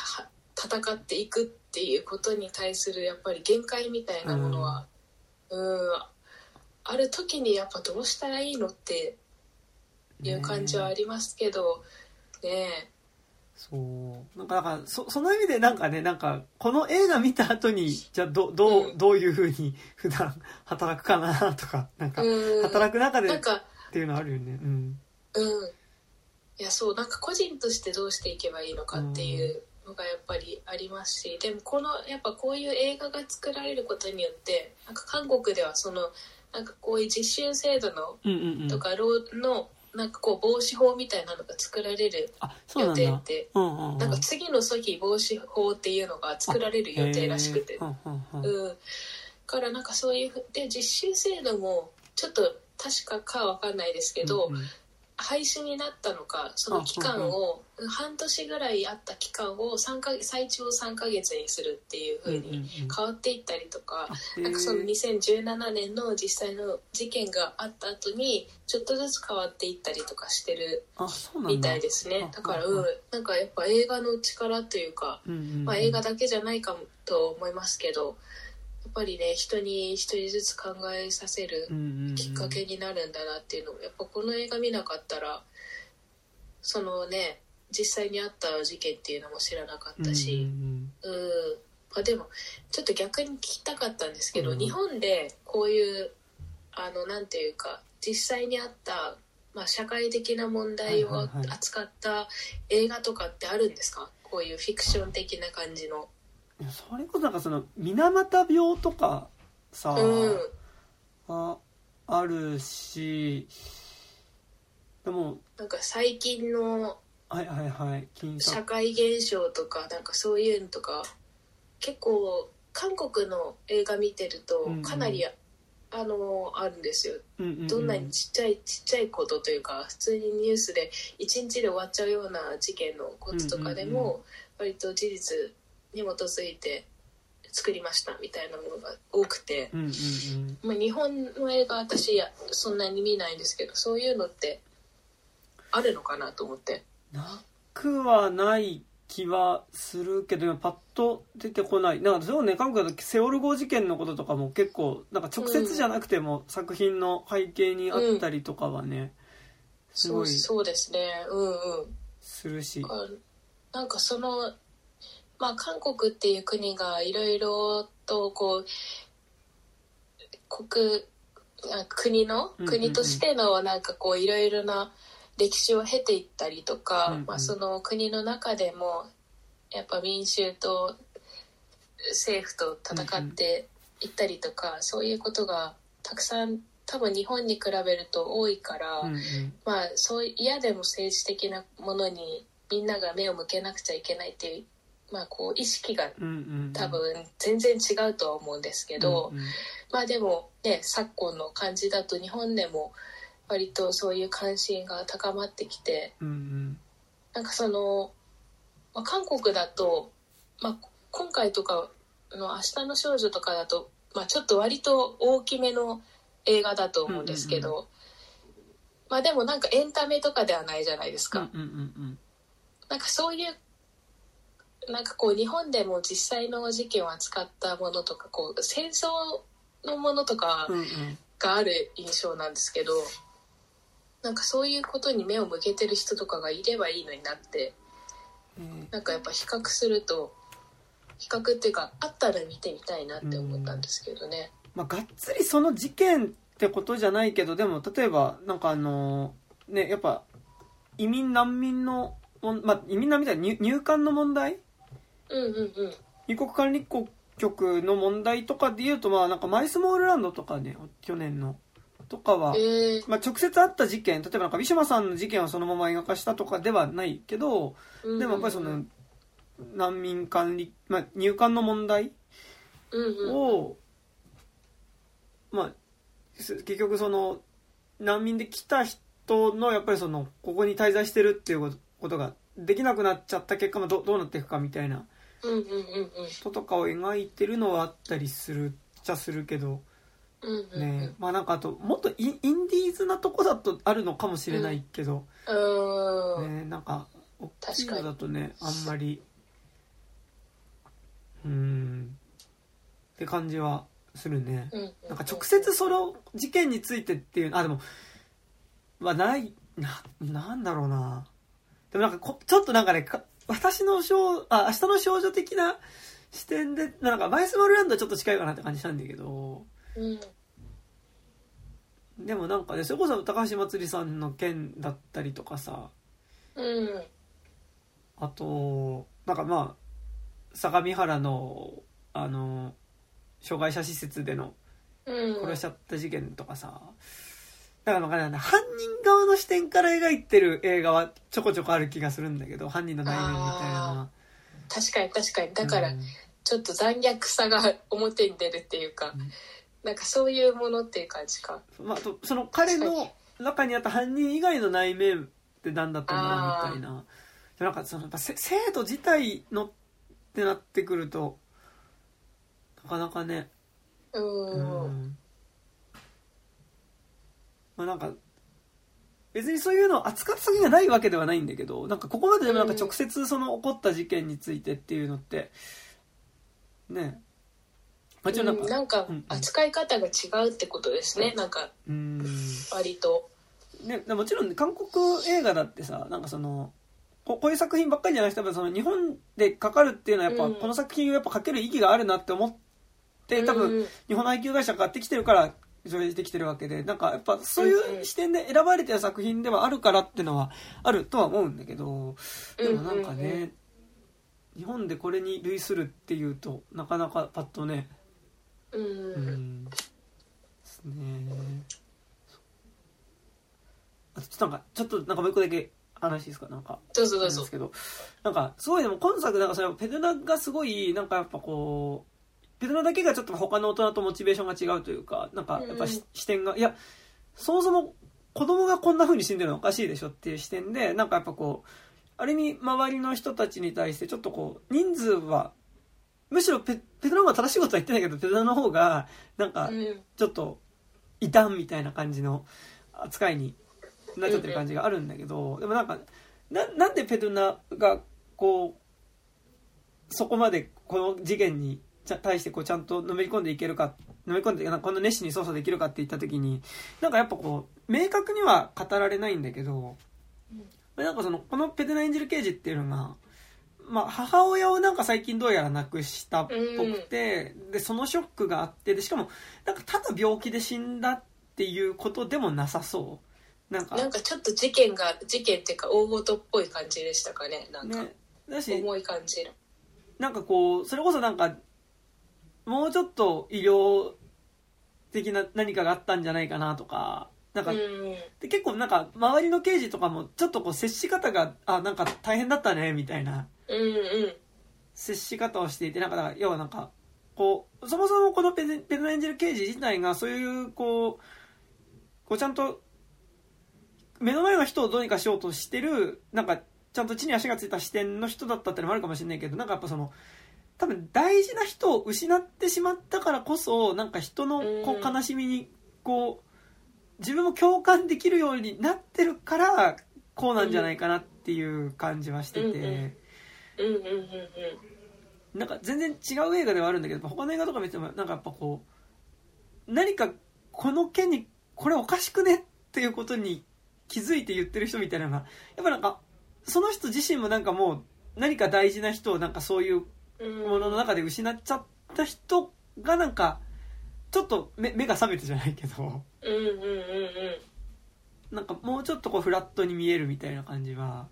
戦っていくっていうことに対するやっぱり限界みたいなものは、うん、うん。ある時にやっぱどうしたらいいのっていう感じはありますけどねえそう。なんかだからそその意味でなんかねなんかこの映画見た後にじゃあどどう、うん、どういうふうに 普段働くかなとかなんか働く中でっていうのあるよね。うん。うん。いやそうなんか個人としてどうしていけばいいのかっていうのがやっぱりありますしでもこのやっぱこういう映画が作られることによってなんか韓国ではそのなんかこういう実習制度の、とかのなんかこう防止法みたいなのが作られる予定って。なんか次の早期防止法っていうのが作られる予定らしくて。うんからなんかそういうで実習制度もちょっと確かかわかんないですけど、うんうん、廃止になったのかその期間を半年ぐらいあった期間を3か最長3か月にするっていう風に変わっていったりとか、なんかその2017年の実際の事件があった後にちょっとずつ変わっていったりとかしてるみたいですね。だからうん。なんかやっぱ映画の力というか、まあ、映画だけじゃないかもと思いますけど。やっぱりね人に一人ずつ考えさせるきっかけになるんだなっていうのもやっぱこの映画見なかったらそのね実際にあった事件っていうのも知らなかったし。うんまあでもちょっと逆に聞きたかったんですけど、日本でこういうあのなんていうか実際にあった、まあ、社会的な問題を扱った映画とかってあるんですか？こういうフィクション的な感じの。それこそなんかその水俣病とかさ、うん、ああるしでもなんか最近のはいはいはい社会現象とかなんかそういうのとか結構韓国の映画見てるとかなり、うん。うん、あのあるんですよ、うんうんうん、どんなにちっちゃいちっちゃいことというか普通にニュースで一日で終わっちゃうような事件のこととかでも、割と事実に基づいて作りましたみたいなものが多くて、うんうんうん、まあ、日本の映画私そんなに見ないんですけどそういうのってあるのかなと思って。なくはない気はするけどパッと出てこない。なんかそうね韓国だとセオル号事件のこととかも結構なんか直接じゃなくても作品の背景にあったりとかはね、うん、すごいそうですね。うんうん。するし。なんかそのまあ、韓国っていう国がいろいろとこう国国の国としてのなんかこういろいろな歴史を経ていったりとか、うんうん、まあ、その国の中でもやっぱ民衆と政府と戦っていったりとか、うんうん、そういうことがたくさん多分日本に比べると多いから、うんうん、まあそう嫌でも政治的なものにみんなが目を向けなくちゃいけないっていうまあ、こう意識が多分全然違うとは思うんですけど、うんうん、まあでもね昨今の感じだと日本でも割とそういう関心が高まってきて、うんうん、なんかその、まあ、韓国だと、まあ、今回とかの「明日の少女」とかだと、まあ、ちょっと割と大きめの映画だと思うんですけど、うんうんうん、まあでもなんかエンタメとかではないじゃないですか。うんうんうん、なんかそういうなんかこう日本でも実際の事件を扱ったものとかこう戦争のものとかがある印象なんですけど、うんうん、なんかそういうことに目を向けてる人とかがいればいいのになって、うん、なんかやっぱ比較すると比較っていうかあったら見てみたいなって思ったんですけどね。うん、まあ、がっつりその事件ってことじゃないけどでも例えばなんかあのねやっぱ移民難民のまあ、移民難民みたいな入管の問題うんうんうん。入国管理局の問題とかで言うとまあなんかマイスモールランドとかね去年の。とかは、えー、まあ、直接あった事件例えばなんかウィシュマさんの事件をそのまま描かしたとかではないけど、うんうん、でもやっぱりその難民管理、まあ、入管の問題を、うんうん、まあ結局その難民で来た人のやっぱりそのここに滞在してるっていうことができなくなっちゃった結果もどどうなっていくかみたいな人とかを描いてるのはあったりするっちゃするけど。うんうんうん。ねまあなんかあともっとインインディーズなとこだとあるのかもしれないけど、うん。ねなんか大きいのだとねあんまり。うーん。って感じはするね、うんうんなんか直接その事件についてっていうあでもはないななんだろうな。でもなんかこちょっとなんかねか私の少あ明日の少女的な視点でなんかバイスモールランドはちょっと近いかなって感じしたんだけど。うん。でもなんかねそれこそ高橋まつりさんの件だったりとかさ。うん。あとなんかまあ相模原のあの障害者施設でのうん。殺しちゃった事件とかさ、だからね犯人側の視点から描いてる映画はちょこちょこある気がするんだけど犯人の内面みたいな確かに確かに。だからうん。ちょっと残虐さが表に出るっていうか、ん。なんかそういうものっていう感じか。まあ、その彼の中にあった犯人以外の内面って何だったんだろうみたいな。なんかそのやっぱせ制度自体のってなってくるとなかなかね。ううんんまあなんか別にそういうのを扱った先がないわけではないんだけどなんかここまででもなんか直接その起こった事件についてっていうのってねもちろんなんかうんなんか扱い方が違うってことですね、なんか。うん。割と。ね、もちろんね韓国映画だってさなんかそのここういう作品ばっかりじゃなくて多分その日本でかかるっていうのはやっぱ、うん。この作品をやっぱかける意義があるなって思って多分、うん。日本の配給会社が買ってきてるから上映してきてるわけでなんかやっぱそういう視点で選ばれてる作品ではあるからっていうのはあるとは思うんだけどでもなんかね、日本でこれに類するっていうとなかなかパッとねうん、うんですね。あとちょっとなんかちょっとなんかもう一個だけ話ですか？なんかどうぞどうぞ。なんですけど。なんかすごいでも今作なんかそれペドナがすごいなんかやっぱこうペドナだけがちょっと他の大人とモチベーションが違うというかなんかやっぱし、うん視点がいやそもそも子供がこんな風に死んでるのおかしいでしょっていう視点でなんかやっぱこうある意味周りの人たちに対してちょっとこう人数はむしろペペドナの方が正しいことは言ってないけどペドナの方がなんかうん。ちょっと異端みたいな感じの扱いになっちゃってる感じがあるんだけど、でもなんかななんでペドゥナがこうそこまでこの事件にちゃ対してこうちゃんとのめり込んでいけるかのめり込んでなんかこんな熱心に操作できるかって言った時になんかやっぱこう明確には語られないんだけど、なんかそのこのペドゥナ演じる刑事っていうのが。まあ、母親をなんか最近どうやら亡くしたっぽくて、でそのショックがあってでしかもなんかただ病気で死んだっていうことでもなさそう。なんか。なんかちょっと事件が事件っていうか大事っぽい感じでしたかねなんか。ね。だし。重い感じの、なんかこうそれこそなんかもうちょっと医療的な何かがあったんじゃないかなとかなんか、うん。で結構なんか周りの刑事とかもちょっとこう接し方があなんか大変だったねみたいな。うんうん。接し方をしていてなんか要はなんかこうそもそもこのペデペデナエンジェル刑事自体がそういうこうこうちゃんと目の前の人をどうにかしようとしてるなんかちゃんと地に足がついた視点の人だったってのもあるかもしれないけどなんかやっぱその多分大事な人を失ってしまったからこそなんか人のこううん悲しみにこう自分も共感できるようになってるからこうなんじゃないかなっていう感じはしてて。なんか全然違う映画ではあるんだけど他の映画とか見てもなんかやっぱこう何かこの件にこれおかしくねっていうことに気づいて言ってる人みたいなのがやっぱなんかその人自身もなんかもう何か大事な人をなんかそういううんものの中で失っちゃった人がなんかちょっと目目が覚めてじゃないけど。うんうんうんうん。なんかもうちょっとこうフラットに見えるみたいな感じは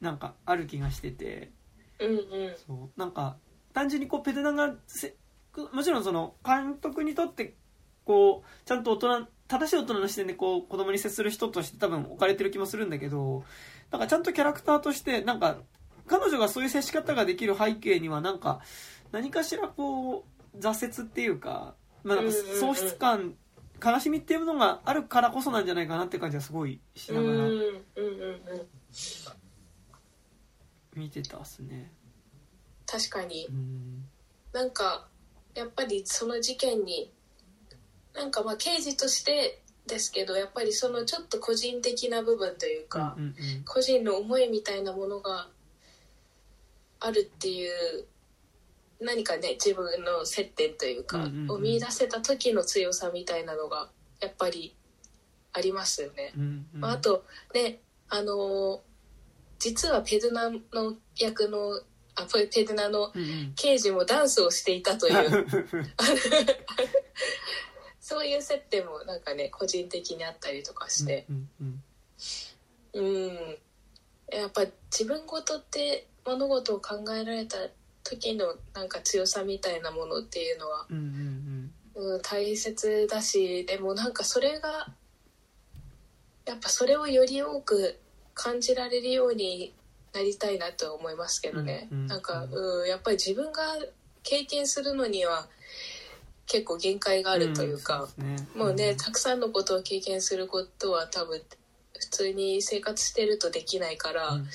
なんかある気がしてて。うんうん。そう。なんか単純にこうペデナがせもちろんその監督にとってこうちゃんと大人正しい大人の視点でこう子供に接する人として多分置かれてる気もするんだけどなんかちゃんとキャラクターとしてなんか彼女がそういう接し方ができる背景にはなんか何かしらこう挫折っていうか,、まあ、なんか喪失感悲しみっていうものがあるからこそなんじゃないかなって感じはすごいしながら見てたっすね。確かに。うん。なんかやっぱりその事件になんかまあ刑事としてですけどやっぱりそのちょっと個人的な部分というか、個人の思いみたいなものがあるっていう何かね自分の接点というか、うんうんうん。を見出せた時の強さみたいなのがやっぱりありますよね。うんうん。うんまあ、あとねあのー実はペドゥナの役のあペペドゥナのうんうん。刑事もダンスをしていたという。そういう接点もなんかね個人的にあったりとかして。うんうんうん。やっぱ自分ごとって物事を考えられた時のなんか強さみたいなものっていうのは、うんうんうん、大切だしでもなんかそれがやっぱそれをより多く感じられるようになりたいなとは思いますけどね、うんうんなんか、うん、やっぱり自分が経験するのには結構限界があるというか、うですね。もうね、たくさんのことを経験することは多分普通に生活してるとできないから、うん。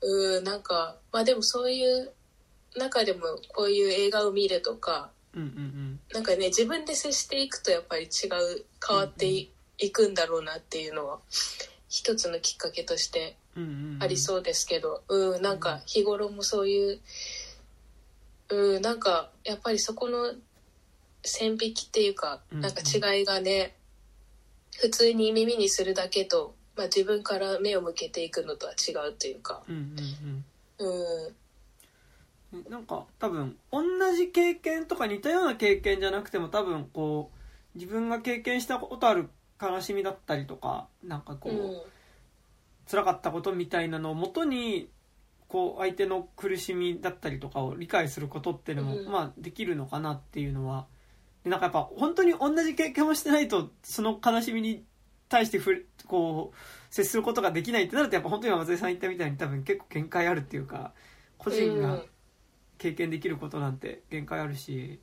うん、なんかまあでもそういう中でもこういう映画を見るとかうんうんなんかね自分で接していくとやっぱり違う変わってい,、くんだろうなっていうのは一つのきっかけとしてうんうんうん。ありそうですけど、うん、なんか日頃もそういう、うん、なんかやっぱりそこの線引きっていうかうん。なんか違いがね普通に耳にするだけと、まあ、自分から目を向けていくのとは違うというか、うんうんうんうん、なんか多分同じ経験とか似たような経験じゃなくても多分こう自分が経験したことある悲しみだったりとかなんかこう、うん。辛かったことみたいなのをもとにこう相手の苦しみだったりとかを理解することっていうのも、うん。まあできるのかなっていうのはでなんかやっぱ本当に同じ経験をしてないとその悲しみに対してふれこう接することができないってなるとやっぱ本当に今松井さん言ったみたいに多分結構限界あるっていうか個人が経験できることなんて限界あるし、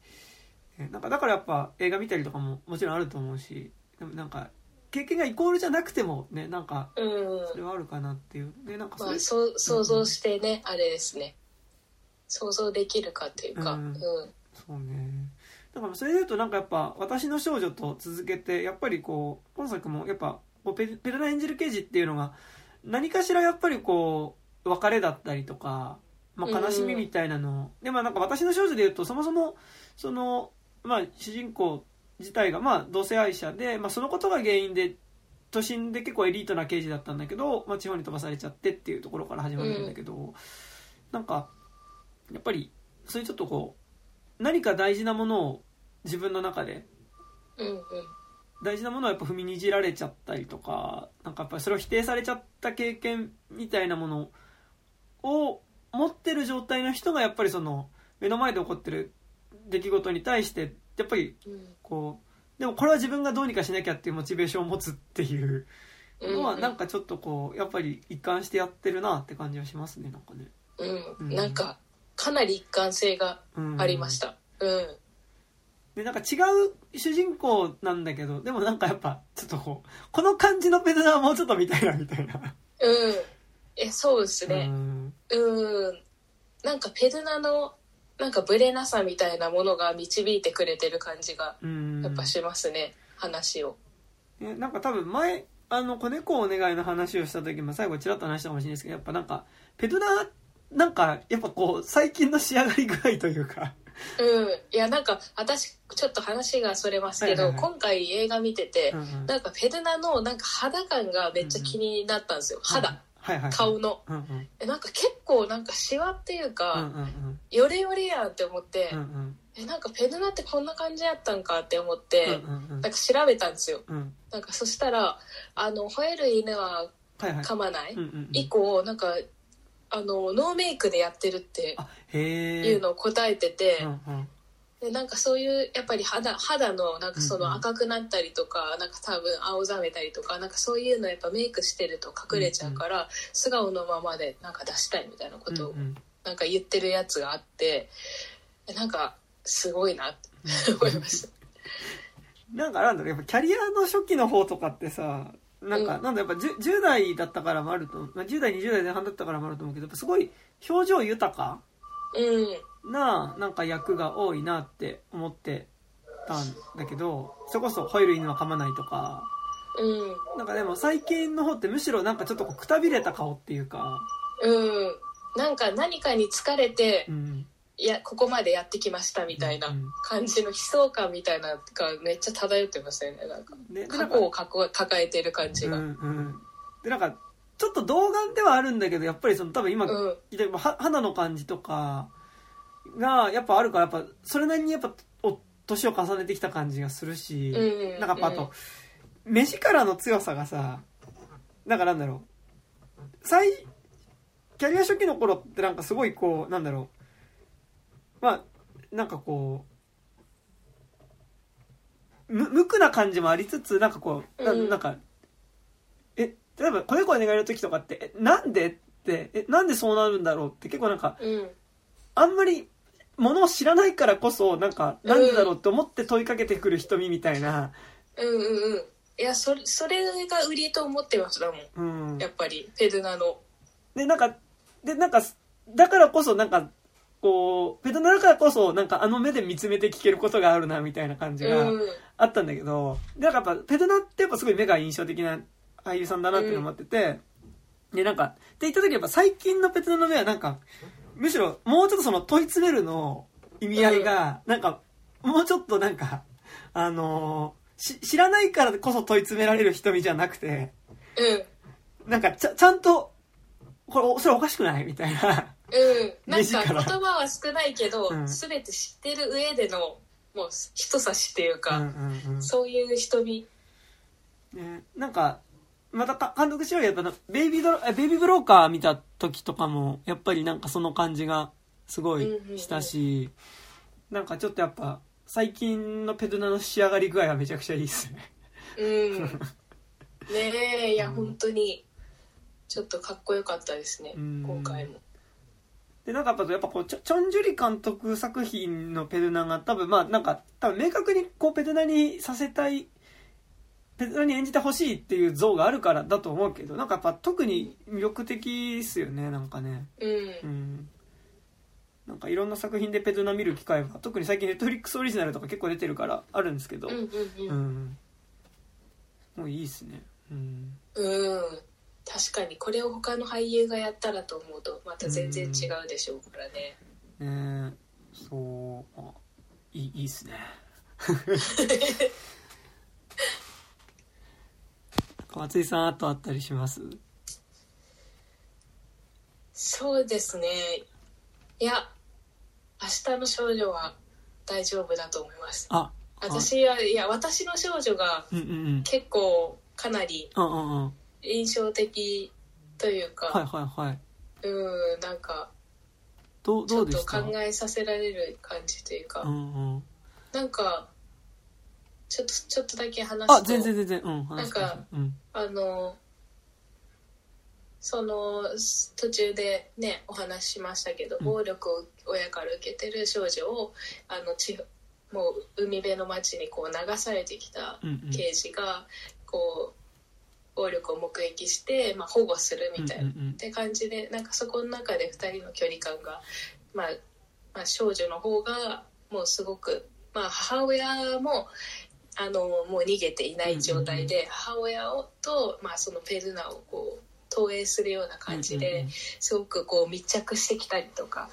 えなんかだからやっぱ映画見たりとかももちろんあると思うしでもなんか経験がイコールじゃなくてもねなんかうん。それはあるかなっていう。でなんかそれ、まあ、そう想像してね、あれですね。想像できるかっていうか、ううん。んそうね。だからそれでいうとなんかやっぱ「私の少女」と続けてやっぱりこう今作もやっぱこうペペルナ演じる刑事っていうのが何かしらやっぱりこう別れだったりとか、まあ、悲しみみたいなの。を、でまあなんか私の少女でいうとそもそもその、まあ、主人公自体がまあ同性愛者で、まあ、そのことが原因で都心で結構エリートな刑事だったんだけど、まあ、地方に飛ばされちゃってっていうところから始まるんだけど、なんかやっぱりそういうちょっとこう何か大事なものを自分の中でうんうん大事なものをやっぱ踏みにじられちゃったりとかなんかやっぱりそれを否定されちゃった経験みたいなものを持ってる状態の人がやっぱりその目の前で起こってる出来事に対してやっぱりうんこうでもこれは自分がどうにかしなきゃっていうモチベーションを持つっていうのはうんなんかちょっとこうやっぱり一貫してやってるなって感じはしますねなんかね。うん、うん。なんかかなり一貫性がうんありました。うん。でなんか違う主人公なんだけどでもなんかやっぱちょっとこうこの感じのペダルはもうちょっと見たいなみたいな。うん。えそうですうねん。うん。なんかペルナのなんかブレなさみたいなものが導いてくれてる感じがうん。やっぱしますね、話を。ねなんか多分前あの子猫お願いの話をした時も最後ちらっと話したかもしれないですけどやっぱなんかペドラなんかやっぱこう最近の仕上がり具合というかうん。いやなんか私ちょっと話がそれますけど、はいはいはい。今回映画見てて、うんうん。なんかペルナのなんか肌感がめっちゃ気になったんですよ、肌、はいはい顔の。うんうん。えなんか結構なんかシワっていううんか、うん。ヨレヨレやんって思って、うんうん。えなんかペルナってこんな感じやったんかって思って、うんうんうん。なんか調べたんですよ。うん。なんかそしたらあの吠える犬ははいはい。噛まない、うんうんうん。以降なんかあのノーメイクでやってるっていうのを答えてて、うんうん。でなんかそういうやっぱり肌肌のなんかそうんうん。の赤くなったりとか、なんか多分青ざめたりとかなんかそういうのやっぱメイクしてると隠れちゃうから、素顔のままでなんか出したいみたいなことをうんうん。なんか言ってるやつがあってなんかすごいなって思いました。なんかなんだろうやっぱキャリアの初期の方とかってさなんか、うん。なんだやっぱ 10, 10代だったからもあると、まあ、10代20代前半だったからもあると思うけどやっぱすごい表情豊かうん。ななんか役が多いなって思ってたんだけどそれこそ吠える犬は噛まないとか。うん。なんかでも最近の方ってむしろなんかちょっとこうくたびれた顔っていうか、うん。なんか何かに疲れてうん、いやここまでやってきましたみたいなうん感じの悲壮感みたいなのがめっちゃ漂ってますよね。なんか過去をかこ抱えてる感じが。うんうん、でなんかちょっと童顔ではあるんだけどやっぱりその多分今うん。肌の感じとかがやっぱあるからやっぱそれなりにやっぱお年を重ねてきた感じがするし、うんなんかあと、目力の強さがさなんかなんだろう。最キャリア初期の頃ってなんかすごいこうなんだろうまあなんかこうむ無垢な感じもありつつなんかこうなうん。なんかえ例えば子猫お願いの時とかってえなんでってえなんでそうなるんだろうって結構なんかうん。あんまりものを知らないからこそなんかなんでだろうって思って問いかけてくる瞳みたいな、うんうんうん。いやそれそれが売りと思ってましたもん。うん、やっぱり。ペルナの。でなんかでなんかだからこそなんかこうペドナだからこそなんかあの目で見つめて聞けることがあるなみたいな感じがうん。あったんだけど、でなんかやっぱペドナってやっぱすごい目が印象的な俳優さんだなっていうのもあってて、でなんかって言った時やっぱ最近のペドナの目はなんかむしろもうちょっとその問い詰めるの意味合いがなんかもうちょっとなんかあのーし知らないからこそ問い詰められる瞳じゃなくてうん。なんかちゃちゃんとこれそれおかしくない？みたいなうん、なんか言葉は少ないけど、うん。全て知ってる上でのもう人差しっていうか、うんうんうん。そういう瞳。ね、なんかまたか監督しろやっぱなベイビードロえベイビーブローカー見た時とかもやっぱりなんかその感じがすごいしたし、なんかちょっとやっぱ最近のペドナの仕上がり具合はめちゃくちゃいいですね。うん。ねえいや、うん。本当にちょっとかっこよかったですね、うん。今回もでなんかやっぱやっぱこうチョン・ジュリ監督作品のペドナが多分まあなんか多分明確にこうペドナにさせたいペドナに演じてほしいっていう像があるからだと思うけどなんかやっぱ特に魅力的ですよねなんかね。うん、うん。なんかいろんな作品でペドナ見る機会は特に最近ネットフリックスオリジナルとか結構出てるからあるんですけど。うんうんうん。うん。もういいっすね。うん。うん確かにこれを他の俳優がやったらと思うとまた全然違うでしょうからね、ねえそうあいいいいっすね。松井さんあとあったりします？そうですね。いや明日の少女は大丈夫だと思います。あ私はいや私の少女が結構かなりうんうんうん印象的というか、はいはいはい。うんなんかどうちょっとどうでした？考えさせられる感じというか、うんうん。なんかちょっとちょっとだけ話すとあ全然全然。うんなんうん。あのその途中でねお話ししましたけど、うん。暴力を親から受けてる少女をあの地もう海辺の町にこう流されてきたうんうん。刑事がこう暴力を目撃して、まあ、保護するみたいな、って感じでなんかそこの中で2人の距離感が、まあ、まあ少女の方がもうすごく、まあ、母親もあのもう逃げていない状態で、母親をと、まあ、そのペルナをこう投影するような感じで、すごくこう密着してきたりとか、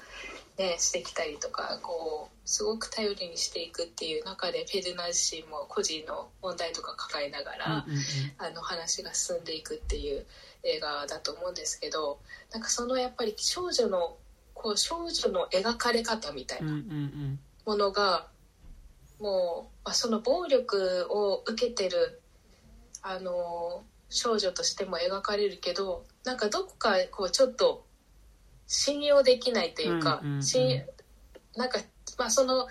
ね、してきたりとかこうすごく頼りにしていくっていう中でペルナ自身も個人の問題とか抱えながら、うんうんあの話が進んでいくっていう映画だと思うんですけどなんかそのやっぱり少女のこう少女の描かれ方みたいうんうんうなん。ものが、もう、まあ、その暴力を受けてるあの少女としても描かれるけどなんかどこかこうちょっと信用できないというか、うんうんうん。信なんか、まあ、その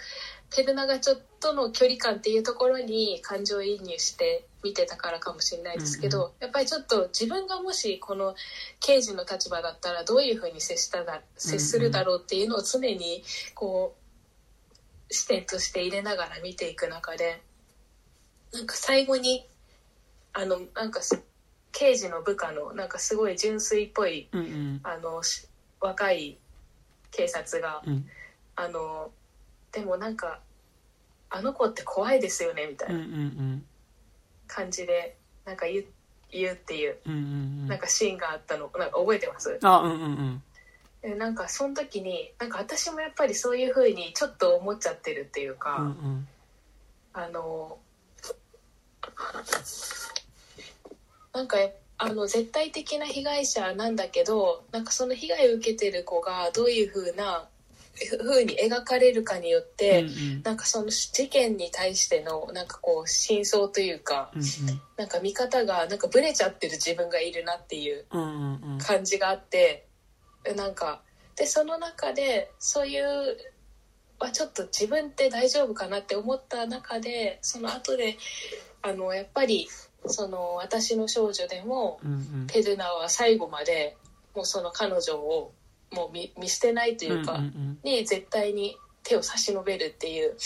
ペルナがちょっとの距離感っていうところに感情移入して見てたからかもしれないですけど、うんうやっぱりちょっと自分がもしこの刑事の立場だったらどういうふうに接しただ接するだろうっていうのを常にこう視点として入れながら見ていく中でなんか最後にあのなんかす刑事の部下のなんかすごい純粋っぽいうんうん。あのし若い警察がうん。あのでもなんかあの子って怖いですよねみたいなん感じでなんか言う言うっていうなんかシーンがあったのなんか覚えてます？あうんうんうん。でなんかその時になんか私もやっぱりそういう風にちょっと思っちゃってるっていうか、うんうん。あのなんかあの絶対的な被害者なんだけどなんかその被害を受けてる子がどういう風な風に描かれるかによって、うんうん。なんかその事件に対してのなんかこう真相というかうんなんか見方がなんかブレちゃってる自分がいるなっていううんうんうん。感じがあってなんかでその中でそういうあちょっと自分って大丈夫かなって思った中でその後であのやっぱりその私の少女でもうんうん。ペルナは最後までもうその彼女をもう見見捨てないというか、うんうんに絶対に手を差し伸べるっていう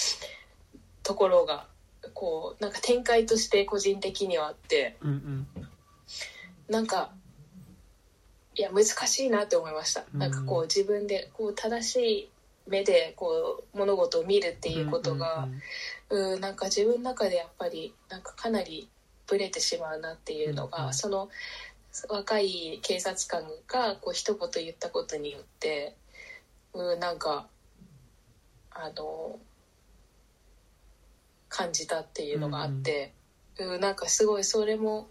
ところがこうなんか展開として個人的にはあって。うんうん。なんかいや難しいなって思いました、うんなんかこう自分でこう正しい目でこう物事を見るっていうことが、うんなんか自分の中でやっぱりなんかかなりブレてしまうなっていうのが、うんその若い警察官がこう一言言ったことによって、うん、なんかあの感じたっていうのがあって、うんなんかすごいそれも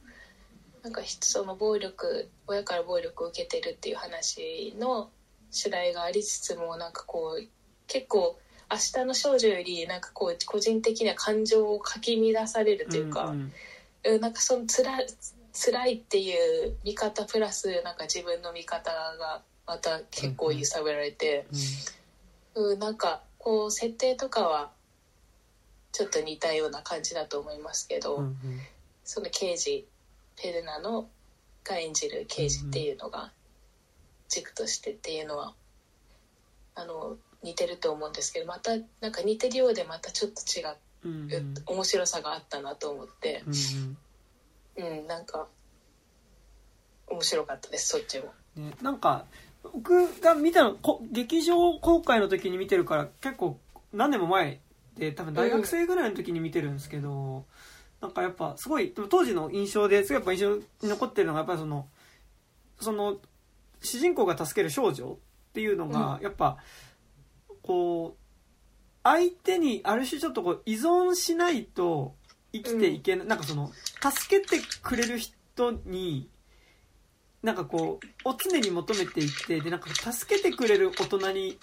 なんかひその暴力親から暴力を受けてるっていう話の主題がありつつもなんかこう結構明日の少女よりなんかこう個人的な感情をかき乱されるというか、んうんなんかそのつら辛いっていう見方プラスなんか自分の見方がまた結構揺さぶられて、うんなんかこう設定とかはちょっと似たような感じだと思いますけど、うんうんその刑事ペルナのが演じる刑事っていうのが軸としてっていうのはあの似てると思うんですけどまたなんか似てるようでまたちょっと違う。うんうん。面白さがあったなと思って。うんうんうんなんか面白かったですそっちも。ね、なんか僕が見たのこ劇場公開の時に見てるから結構何年も前で多分大学生ぐらいの時に見てるんですけど、なんかやっぱすごいでも当時の印象ですごいやっぱ印象に残ってるのがやっぱりそのその主人公が助ける少女っていうのがやっぱこう相手にある種ちょっとこう依存しないと生きていけない、なんかその助けてくれる人になんかこうを常に求めていってでなんか助けてくれる大人に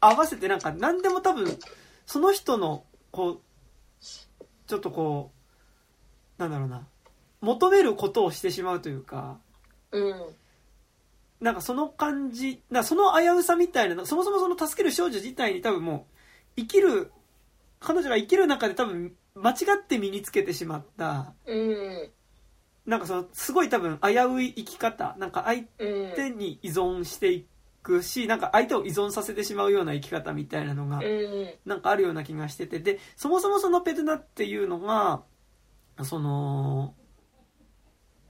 合わせてなんか何でも多分その人のこうちょっとこうなんだろうな求めることをしてしまうというかうん。なんかその感じなその危うさみたいなそもそもその助ける少女自体に多分もう生きる彼女が生きる中で多分間違って身につけてしまった。うん。なんかそのすごい多分危うい生き方。なんか相うん手に依存していくしなんか相手を依存させてしまうような生き方みたいなのがうん。なんかあるような気がしてて。でそもそもそのペルナっていうのがその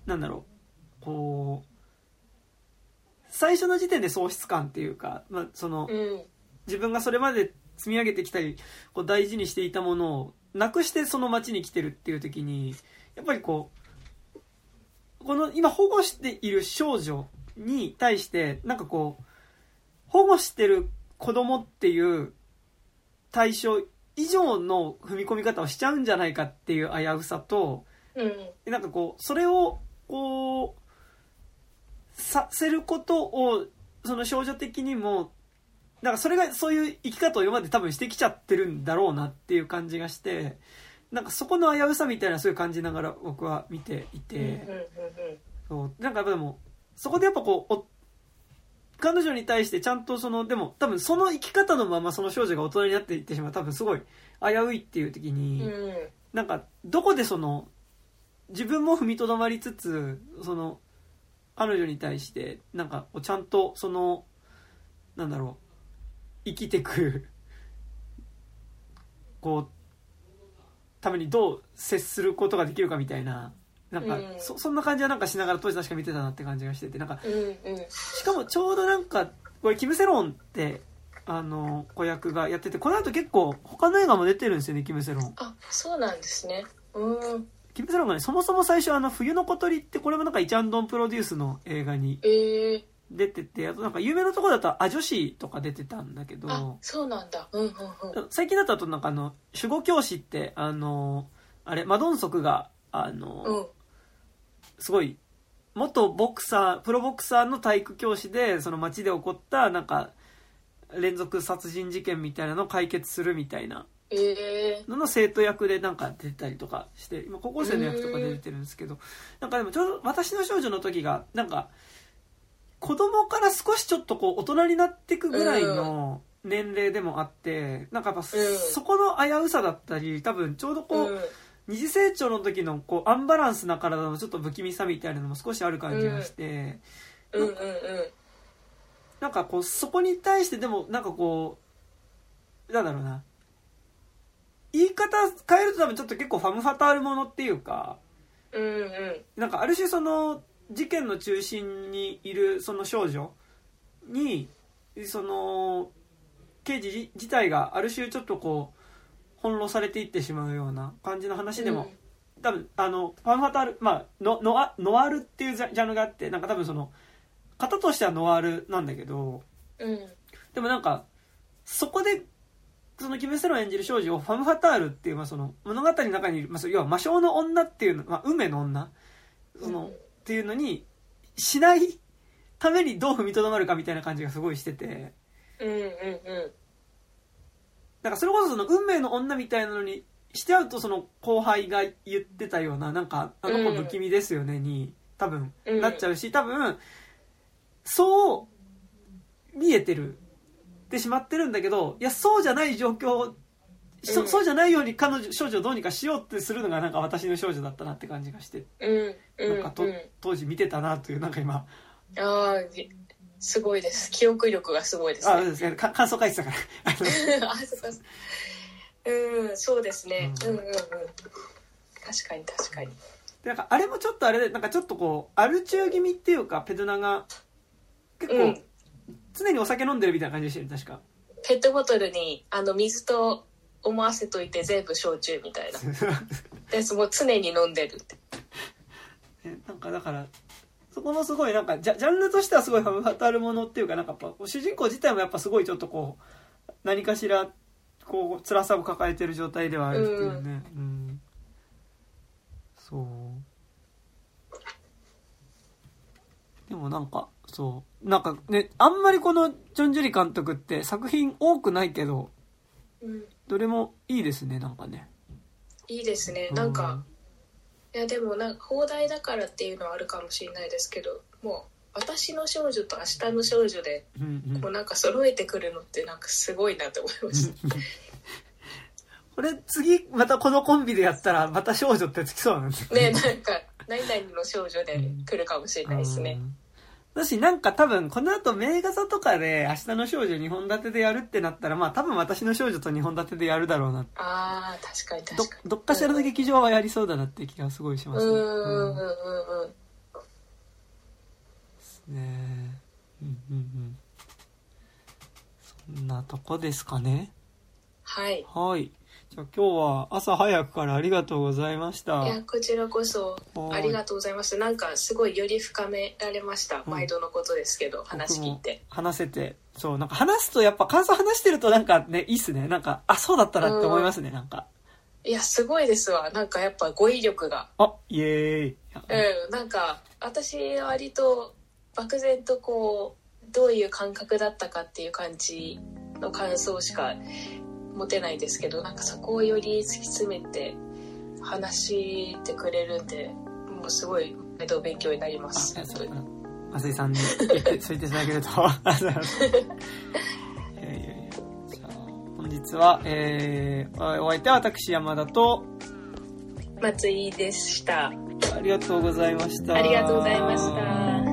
なんだろう。こう最初の時点で喪失感っていうか、まあ、そのうん。自分がそれまで積み上げてきたりこう大事にしていたものをなくしてその町に来てるっていう時にやっぱりこうこの今保護している少女に対してなんかこう保護してる子供っていう対象以上の踏み込み方をしちゃうんじゃないかっていう危うさとうん。でなんかこうそれをこうさせることをその少女的にもなんかそれがそういう生き方を今まで多分してきちゃってるんだろうなっていう感じがしてなんかそこの危うさみたいなそういう感じながら僕は見ていて、そうなんかやっぱでもそこでやっぱこうお彼女に対してちゃんとそのでも多分その生き方のままその少女が大人になっていってしまう多分すごい危ういっていう時に。なんかどこでその自分も踏みとどまりつつその彼女に対してなんかちゃんとそのなんだろう生きてくこうためにどう接することができるかみたいななんか、うん。そそんな感じはなんかしながら当時確か見てたなって感じがしててなんかうんうん。しかもちょうどなんかこれキム・セロンってあの、子役がやってて、この後結構他の映画も出てるんですよね、キム・セロン。あそうなんですね。うん。キム・セロンがね、そもそも最初あの、冬の小鳥って、これもなんかイチャンドンプロデュースの映画にえー、出てて、あとなんか有名なところだとア女子とか出てたんだけあど、そうなんだ。うんうんうん。最近だとあとなんかあの、守護教師って、あの、あれ、マドンソクが、あの、うん。すごい、元ボクサー、プロボクサーの体育教師で、その街で起こった、なんか、連続殺人事件みたいなのを解決するみたいなえー、のの生徒役でなんか出たりとかして、今高校生の役とかで出てるんですけど、なんかでもちょうど私の少女の時が、なんか、子供から少しちょっとこう大人になっていくぐらいの年齢でもあって、なんかやっぱそこの危うさだったり、多分ちょうどこう、うん。二次成長の時のこうアンバランスな体のちょっと不気味さみたいなのも少しある感じがして、うんうんうん。なんかこうそこに対してでもなんかこうなんだろうな。言い方変えると多分ちょっと結構ファム・ファタールものっていうかうんうん。なんかある種その事件の中心にいるその少女にその刑事自自体がある種ちょっとこう翻弄されていってしまうような感じの話でも、多分あのファンファタール、まあ、ノノアノワールっていうジャジャンルがあってなんか多分その型としてはノワールなんだけどうん。でもなんかそこでそのキム・セロン演じる少女をファム・ファタールっていう、まあ、その物語の中にいる、まあ、要は魔性の女っていうの、まあ、運命の女？その、うんっていうのにしないためにどう踏みとどまるかみたいな感じがすごいしてて。うんうんうんなんかそれこそその運命の女みたいなのにして会うとその後輩が言ってたようななんかあの子不気味ですよねに多分うん。なっちゃうし多分そう見えてるってしまってるんだけどいやそうじゃない状況そうん。そうじゃないように彼女少女をどうにかしようってするのがなんか私の少女だったなって感じがして。うんうんなんかとうん。当時見てたなというなんか今。ああすごいです。記憶力がすごいですね。あそうですねか感想書いてたから。あ そっか。うんそうですね。ううんんうんうん。確かに確かに。でなんかあれもちょっとあれでなんかちょっとこうアル中気味っていうかペドナが結構うん。常にお酒飲んでるみたいな感じでしてる確か。ペットボトルにあの水と思わせといて全部焼酎みたいな。でもう常に飲んでるって。ねなんかだからそこもすごいなんかジャジャンルとしてはすごいファムファタルものっていうかなんかやっぱ主人公自体もやっぱすごいちょっとこう何かしらこう辛さを抱えてる状態ではあるっていうね。うん、そう。でもなんかそう。なんかねあんまりこのジョン・ジュリ監督って作品多くないけどうんどれもいいですねなんかね。いいですね。なんか、いやでもなんか放題だからっていうのはあるかもしれないですけどもう私の少女と明日の少女でうんうん。もうなんか揃えてくるのってなんかすごいなって思いました。これ次またこのコンビでやったらまた少女ってつきそうなんですよねなんか何々の少女で来るかもしれないですね。うんだしなんか多分この後名画座とかで明日の少女2本立てでやるってなったらまあ多分私の少女と2本立てでやるだろうなああ確かにど確かに。どっかしらの劇場はやりそうだなって気がすごいしますね。うん。うんうんうんうん。うん。ね。うんうんうん。そんなとこですかね。はい。はい。今日は朝早くからありがとうございました。いやこちらこそはいありがとうございますなんかすごいより深められました、うん。毎度のことですけど話聞いて。話せて、そう、なんか話すとやっぱ感想話してるとなんかね、いいっすね。なんか、あ、そうだったなって思いますね、なんか。いやすごいですわ。なんかやっぱ語彙力が。あ、イエーイ。うん。なんか私は割と漠然とこうどういう感覚だったかっていう感じの感想しか持てないですけどなんかそこをより突き詰めて話してくれるんでもうすごい勉強になりまあ、す本当に。松井さんにそう言っていただけると、本日は、えー、お相手は私山田と、松井でした。ありがとうございました。ありがとうございました